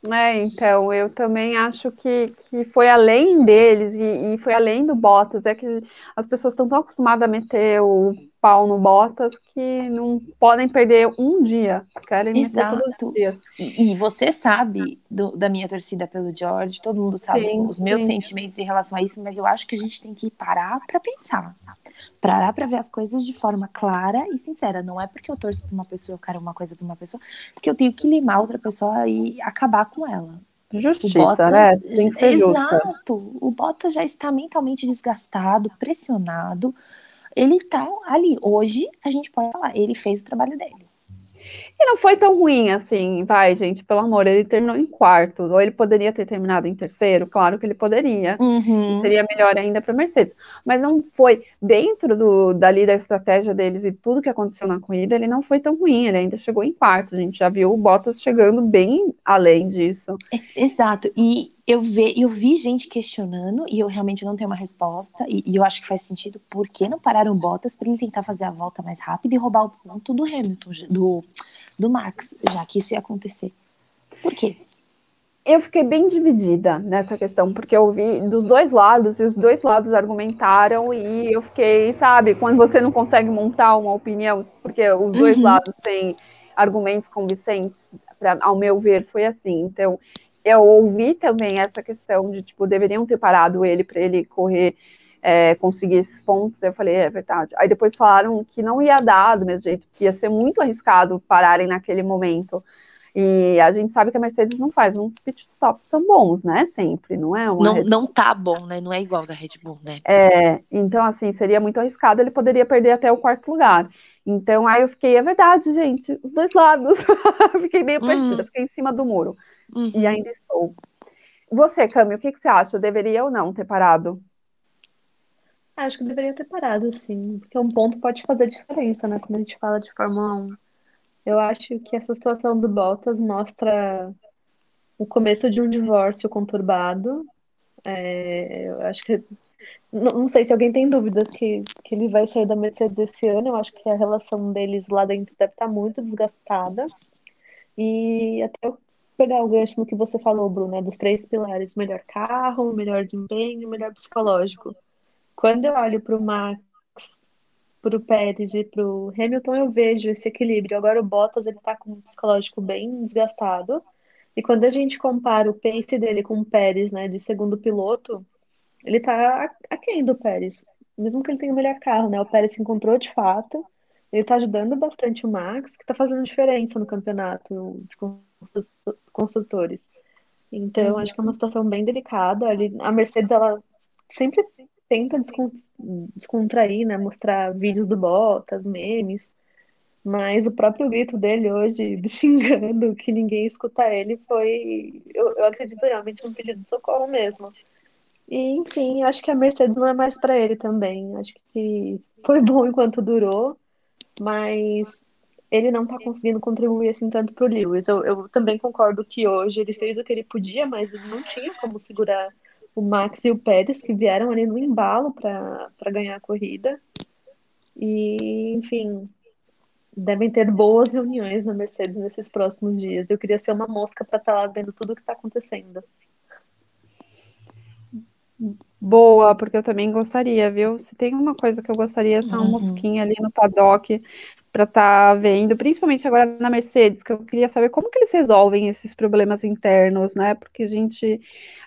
É, então, eu também acho que, que foi além deles e, e foi além do Bottas. É que as pessoas estão tão acostumadas a meter o pau no Bottas que não podem perder um dia. Querem Exato. E, e, você sabe do, da minha torcida pelo George, todo mundo sabe sim, os meus sim. sentimentos em relação a isso, mas eu acho que a gente tem que parar para pensar. Parar para ver as coisas de forma clara e sincera. Não é porque eu torço para uma pessoa, eu quero uma coisa para uma pessoa, que eu tenho que limar outra pessoa e acabar com ela. Justiça, Bottas, né? Tem que ser Exato. Justa. O Bottas já está mentalmente desgastado, pressionado ele tá ali. Hoje, a gente pode falar, ele fez o trabalho dele. E não foi tão ruim assim, vai, gente, pelo amor, ele terminou em quarto, ou ele poderia ter terminado em terceiro, claro que ele poderia, uhum. seria melhor ainda para Mercedes, mas não foi dentro do, dali da estratégia deles e tudo que aconteceu na corrida, ele não foi tão ruim, ele ainda chegou em quarto, a gente já viu o Bottas chegando bem além disso. É, exato, e eu, ve, eu vi gente questionando e eu realmente não tenho uma resposta. E, e eu acho que faz sentido. Por que não pararam Bottas para ele tentar fazer a volta mais rápida e roubar o ponto do Hamilton, do, do Max, já que isso ia acontecer? Por quê? Eu fiquei bem dividida nessa questão, porque eu vi dos dois lados e os dois lados argumentaram e eu fiquei, sabe, quando você não consegue montar uma opinião, porque os dois uhum. lados têm argumentos convincentes, pra, ao meu ver, foi assim. Então, eu ouvi também essa questão de, tipo, deveriam ter parado ele para ele correr, é, conseguir esses pontos. Eu falei, é verdade. Aí depois falaram que não ia dar do mesmo jeito, que ia ser muito arriscado pararem naquele momento. E a gente sabe que a Mercedes não faz uns pit stops tão bons, né? Sempre, não é? não, não tá bom, né? Não é igual da Red Bull, né? É, então, assim, seria muito arriscado, ele poderia perder até o quarto lugar. Então, aí eu fiquei, é verdade, gente, os dois lados. fiquei meio uhum. perdida, fiquei em cima do muro. Uhum. E ainda estou. você, Cami, o que, que você acha? Deveria ou não ter parado? Acho que deveria ter parado, sim, porque um ponto pode fazer diferença, né? Quando a gente fala de Fórmula 1. Eu acho que essa situação do Bottas mostra o começo de um divórcio conturbado. É, eu acho que. Não, não, sei se alguém tem dúvidas que, que ele vai sair da Mercedes esse ano. Eu acho que a relação deles lá dentro deve estar muito desgastada. E até eu pegar o gancho no que você falou, Bruno, né, dos três pilares: melhor carro, melhor desempenho, melhor psicológico. Quando eu olho para o Max, para o Pérez e para o Hamilton, eu vejo esse equilíbrio. Agora o Bottas ele está com um psicológico bem desgastado. E quando a gente compara o pace dele com o Pérez, né, de segundo piloto, ele está aquém do Pérez. Mesmo que ele tenha o melhor carro, né? O Pérez se encontrou de fato. Ele está ajudando bastante o Max, que está fazendo diferença no campeonato de construtores. Então, acho que é uma situação bem delicada. A Mercedes, ela sempre tenta descontrair, né? Mostrar vídeos do Bottas, memes. Mas o próprio grito dele hoje, xingando que ninguém escuta ele, foi, eu, eu acredito realmente, um pedido de socorro mesmo. E, enfim, acho que a Mercedes não é mais para ele também. Acho que foi bom enquanto durou, mas ele não está conseguindo contribuir assim tanto para o Lewis. Eu, eu também concordo que hoje ele fez o que ele podia, mas ele não tinha como segurar o Max e o Pérez, que vieram ali no embalo para ganhar a corrida. E, enfim, devem ter boas reuniões na Mercedes nesses próximos dias. Eu queria ser uma mosca para estar tá lá vendo tudo o que está acontecendo. Boa, porque eu também gostaria, viu? Se tem uma coisa que eu gostaria, são uma uhum. mosquinha ali no paddock para estar tá vendo, principalmente agora na Mercedes, que eu queria saber como que eles resolvem esses problemas internos, né? Porque a gente,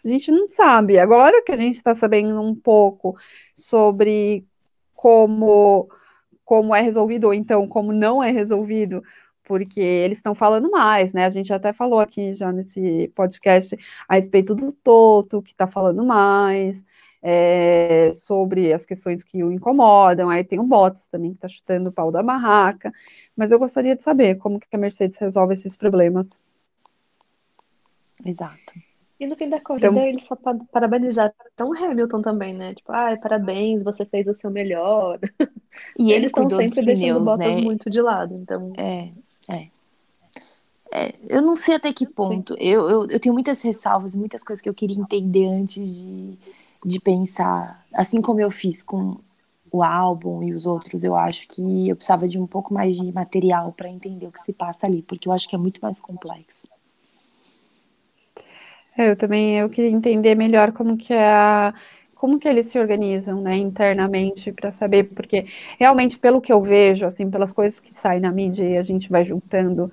a gente não sabe. Agora que a gente está sabendo um pouco sobre como, como é resolvido, ou então como não é resolvido, porque eles estão falando mais, né? A gente até falou aqui já nesse podcast a respeito do Toto, que está falando mais é, sobre as questões que o incomodam. Aí tem o Bottas também, que está chutando o pau da barraca. Mas eu gostaria de saber como que a Mercedes resolve esses problemas. Exato. E no fim da corrida, então, eles só parabenizaram o Hamilton também, né? Tipo, ah, parabéns, você fez o seu melhor. E ele estão sempre pneus, deixando Bottas né? muito de lado, então... É, é. É, eu não sei até que ponto. Eu, eu, eu, tenho muitas ressalvas, muitas coisas que eu queria entender antes de, de pensar, assim como eu fiz com o álbum e os outros, eu acho que eu precisava de um pouco mais de material para entender o que se passa ali, porque eu acho que é muito mais complexo. É, eu também eu queria entender melhor como que é a, como que eles se organizam, né, internamente para saber, porque realmente pelo que eu vejo, assim, pelas coisas que saem na mídia e a gente vai juntando,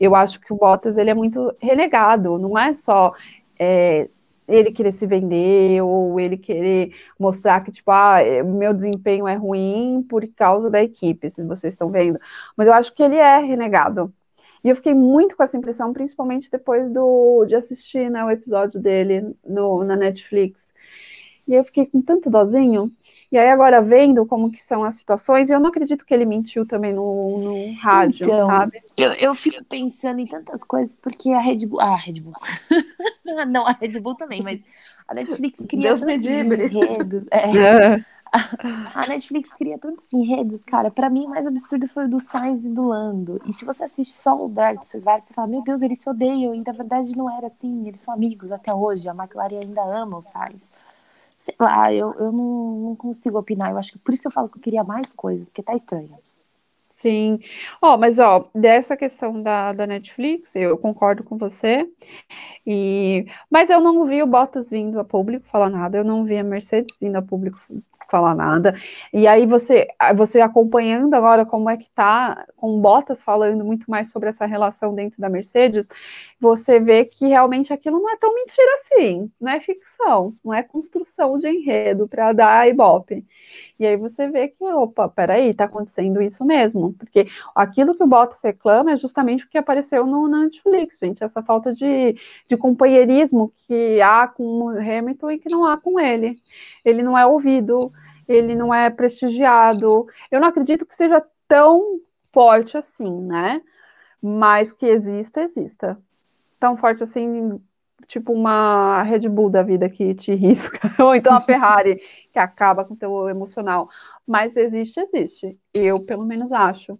eu acho que o Bottas ele é muito renegado, não é só é, ele querer se vender ou ele querer mostrar que, tipo, ah, é, meu desempenho é ruim por causa da equipe, se vocês estão vendo. Mas eu acho que ele é renegado. E eu fiquei muito com essa impressão, principalmente depois do, de assistir né, o episódio dele no, na Netflix. E eu fiquei com tanto dozinho. E aí agora vendo como que são as situações, eu não acredito que ele mentiu também no, no rádio, então, sabe? Eu, eu fico pensando em tantas coisas, porque a Red Bull. Ah, a Red Bull. não, a Red Bull também, mas a Netflix cria Deus tantos enredos. É. é. A Netflix cria tantos enredos, cara. Para mim, o mais absurdo foi o do Sainz e do Lando. E se você assiste só o Dark Survivor, você fala: Meu Deus, eles se odeiam. E na verdade não era assim. Eles são amigos até hoje. A McLaren ainda ama o Sainz sei lá, eu, eu não, não consigo opinar. Eu acho que por isso que eu falo que eu queria mais coisas, porque tá estranho. Sim. Ó, oh, mas ó, dessa questão da, da Netflix, eu concordo com você. E mas eu não vi o Bottas vindo a público falar nada, eu não vi a Mercedes vindo a público falar nada. E aí você, você acompanhando agora como é que tá, com Bottas falando muito mais sobre essa relação dentro da Mercedes, você vê que realmente aquilo não é tão mentira assim, não é ficção, não é construção de enredo para dar ibope. E aí você vê que, opa, peraí, tá acontecendo isso mesmo, porque aquilo que o Bottas reclama é justamente o que apareceu no, na Netflix, gente, essa falta de, de companheirismo que há com o Hamilton e que não há com ele. Ele não é ouvido, ele não é prestigiado. Eu não acredito que seja tão forte assim, né? Mas que exista, exista. Tão forte assim, tipo uma Red Bull da vida que te risca, ou então a Ferrari que acaba com o teu emocional. Mas existe, existe. Eu, pelo menos, acho.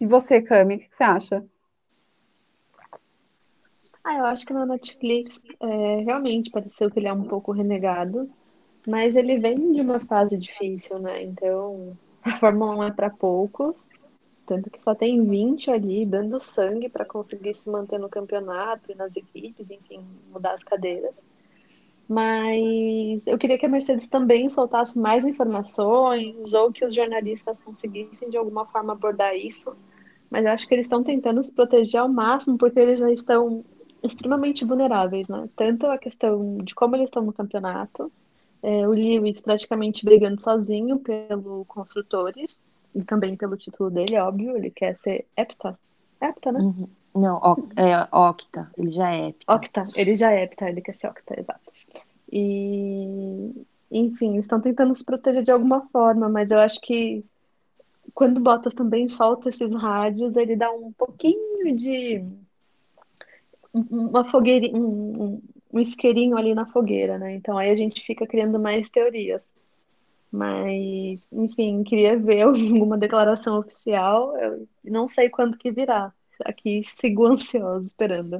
E você, Cami, o que você acha? Ah, eu acho que na Netflix é, realmente pareceu que ele é um pouco renegado, mas ele vem de uma fase difícil, né? Então, a Fórmula 1 é para poucos, tanto que só tem 20 ali dando sangue para conseguir se manter no campeonato e nas equipes, enfim, mudar as cadeiras. Mas eu queria que a Mercedes também soltasse mais informações ou que os jornalistas conseguissem de alguma forma abordar isso. Mas acho que eles estão tentando se proteger ao máximo porque eles já estão extremamente vulneráveis, né? Tanto a questão de como eles estão no campeonato, é, o Lewis praticamente brigando sozinho pelo construtores e também pelo título dele, é óbvio, ele quer ser hepta. Hepta, né? Uhum. Não, é octa, ele já é hepta. Octa, ele já é hepta, ele quer ser octa, exato. E, enfim, estão tentando se proteger de alguma forma, mas eu acho que quando Bottas também solta esses rádios, ele dá um pouquinho de uma fogueira, um, um isqueirinho ali na fogueira, né? Então aí a gente fica criando mais teorias. Mas, enfim, queria ver alguma declaração oficial. Eu não sei quando que virá. Aqui sigo ansioso, esperando.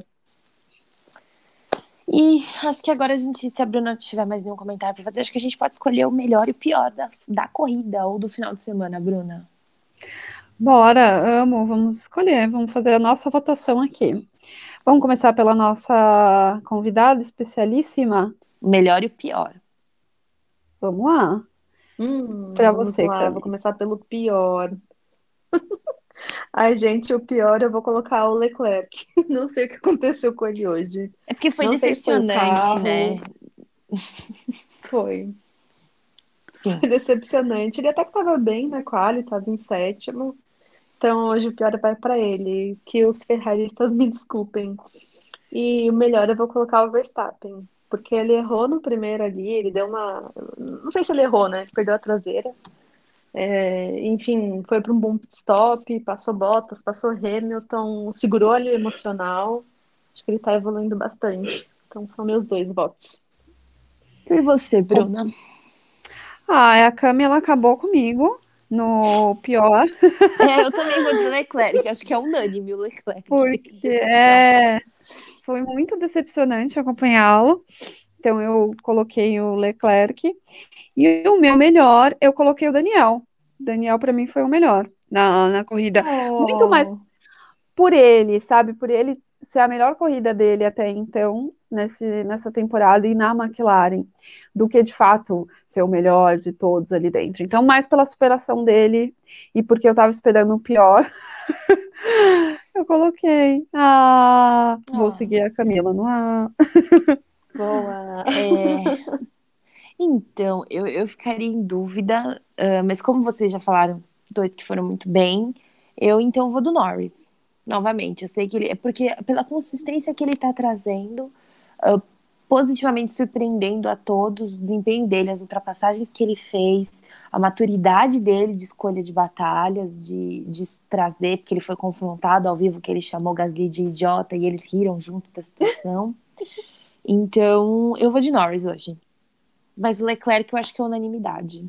E acho que agora a gente, se a Bruna não tiver mais nenhum comentário para fazer, acho que a gente pode escolher o melhor e o pior da, da corrida ou do final de semana, Bruna. Bora, amo, vamos escolher, vamos fazer a nossa votação aqui. Vamos começar pela nossa convidada especialíssima. Melhor e o pior. Vamos lá. Hum, para você, lá, Vou começar pelo pior. Ai, gente, o pior eu vou colocar o Leclerc. Não sei o que aconteceu com ele hoje. É porque foi Não decepcionante, foi né? Foi. Sim. Foi decepcionante. Ele até que tava bem na quali, estava em sétimo. Então hoje o pior vai para ele. Que os ferraristas me desculpem. E o melhor eu vou colocar o Verstappen. Porque ele errou no primeiro ali, ele deu uma. Não sei se ele errou, né? Perdeu a traseira. É, enfim, foi para um bom stop, passou Bottas, passou Hamilton, segurou ali o emocional. Acho que ele está evoluindo bastante. Então são meus dois votos. E você, Bruna? Ah, a Camila acabou comigo no pior. É, eu também vou de Leclerc, acho que é unânime o Leclerc. Porque é, foi muito decepcionante acompanhá-lo. Então eu coloquei o Leclerc. E o meu melhor, eu coloquei o Daniel. Daniel, para mim, foi o melhor na, na corrida. Oh. Muito mais por ele, sabe? Por ele ser a melhor corrida dele até então, nesse, nessa temporada, e na McLaren, do que de fato ser o melhor de todos ali dentro. Então, mais pela superação dele e porque eu tava esperando o pior, eu coloquei. Ah, oh. vou seguir a Camila no ar. Boa! É... Então, eu, eu ficaria em dúvida, uh, mas como vocês já falaram, dois que foram muito bem, eu então vou do Norris novamente. Eu sei que ele. É porque pela consistência que ele está trazendo, uh, positivamente surpreendendo a todos, o desempenho dele, as ultrapassagens que ele fez, a maturidade dele de escolha de batalhas, de, de trazer, porque ele foi confrontado ao vivo, que ele chamou Gasly de idiota e eles riram junto da situação. Então, eu vou de Norris hoje. Mas o Leclerc eu acho que é unanimidade.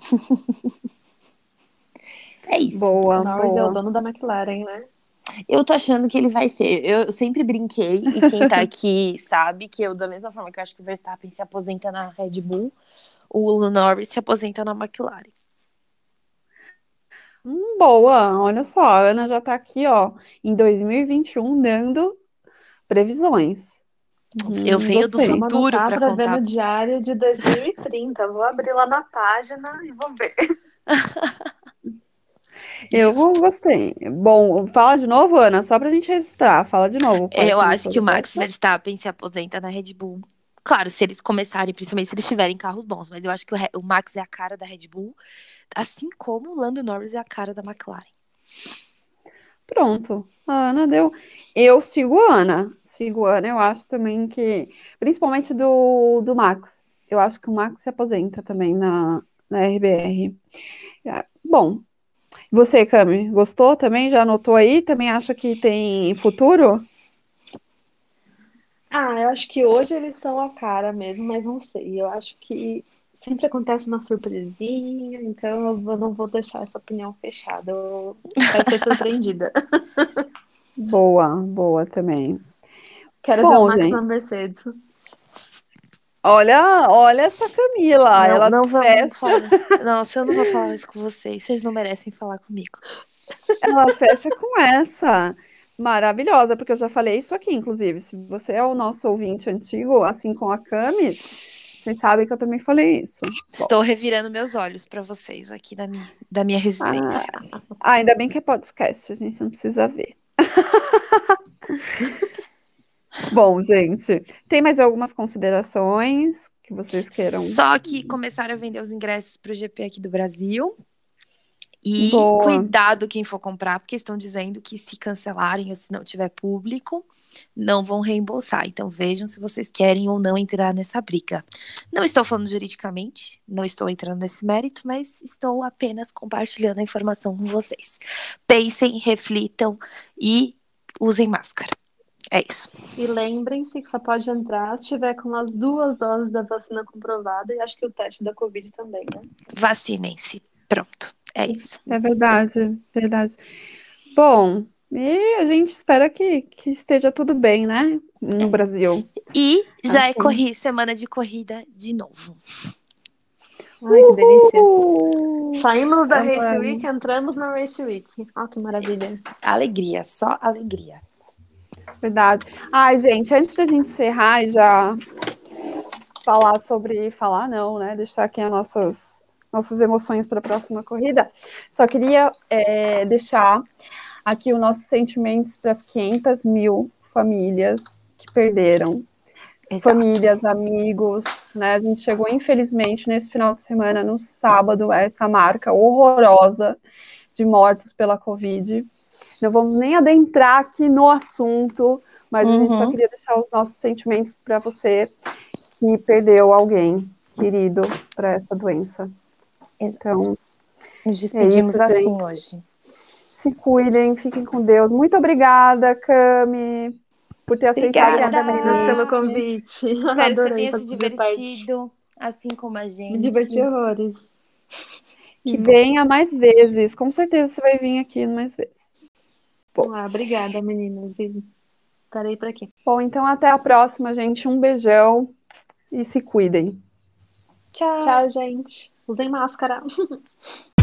é isso. Boa, o Norris boa. é o dono da McLaren, né? Eu tô achando que ele vai ser. Eu sempre brinquei, e quem tá aqui sabe que eu, da mesma forma que eu acho que o Verstappen se aposenta na Red Bull, o Norris se aposenta na McLaren. Hum, boa, olha só, a Ana já tá aqui, ó, em 2021, dando previsões. Eu hum, venho do futuro para contar. ver no diário de 2030. Vou abrir lá na página e vou ver. Eu gostei. Bom, fala de novo, Ana, só pra gente registrar. Fala de novo. Eu acho que o Max Verstappen se aposenta na Red Bull. Claro, se eles começarem, principalmente se eles tiverem carros bons, mas eu acho que o, Max é a cara da Red Bull, assim como o Lando Norris é a cara da McLaren. Pronto, a Ana deu. Eu sigo a Ana. Sigo a Ana, eu acho também que. Principalmente do, do Max. Eu acho que o Max se aposenta também na, na RBR. É, bom, você, Cami, gostou também? Já anotou aí? Também acha que tem futuro? Ah, eu acho que hoje eles são a cara mesmo, mas não sei. Eu acho que sempre acontece uma surpresinha, então eu não vou deixar essa opinião fechada. Eu quero ser surpreendida. Boa, boa também. Quero Bom, ver o Max gente. na Mercedes. Olha, olha essa Camila. Não, ela não vamos falar. Nossa, eu não vou falar isso com vocês. Vocês não merecem falar comigo. Ela fecha com essa. Maravilhosa, porque eu já falei isso aqui, inclusive. Se você é o nosso ouvinte antigo, assim como a Cami, vocês sabem que eu também falei isso. Estou Bom. revirando meus olhos para vocês aqui da minha, da minha residência. Ah, ainda bem que é podcast, a gente não precisa ver. Bom, gente, tem mais algumas considerações que vocês queiram? Só que começaram a vender os ingressos para o GP aqui do Brasil. E Boa. cuidado quem for comprar, porque estão dizendo que se cancelarem ou se não tiver público, não vão reembolsar. Então vejam se vocês querem ou não entrar nessa briga. Não estou falando juridicamente, não estou entrando nesse mérito, mas estou apenas compartilhando a informação com vocês. Pensem, reflitam e usem máscara. É isso. E lembrem-se que só pode entrar se tiver com as duas doses da vacina comprovada e acho que o teste da Covid também, né? Vacinem-se. Pronto. É isso. É verdade, verdade. Bom, e a gente espera que, que esteja tudo bem, né? No Brasil. E já assim. é corri, semana de corrida de novo. Ai, que delícia. Saímos da Race Week, entramos na Race Week. Olha que maravilha. Alegria, só alegria. Verdade. Ai, gente, antes da gente encerrar e já falar sobre. Falar, não, né? Deixar aqui as nossas nossas emoções para a próxima corrida. Só queria é, deixar aqui os nossos sentimentos para as 500 mil famílias que perderam. Exato. Famílias, amigos, né? A gente chegou, infelizmente, nesse final de semana, no sábado, a essa marca horrorosa de mortos pela Covid. Não vamos nem adentrar aqui no assunto, mas uhum. a gente só uhum. queria deixar os nossos sentimentos para você que perdeu alguém querido para essa doença. Então, nos despedimos é isso, assim gente. hoje. Se cuidem, fiquem com Deus. Muito obrigada, Cami, por ter aceitado. Obrigada, meninas, pelo convite. Espero que você tenha se divertido, assim como a gente. Me diverti horrores. Que venha mais vezes. Com certeza você vai vir aqui mais vezes. Bom. Ah, obrigada, meninas. E estarei por aqui. Bom, então até a próxima, gente. Um beijão e se cuidem. Tchau. Tchau, gente. Usem máscara.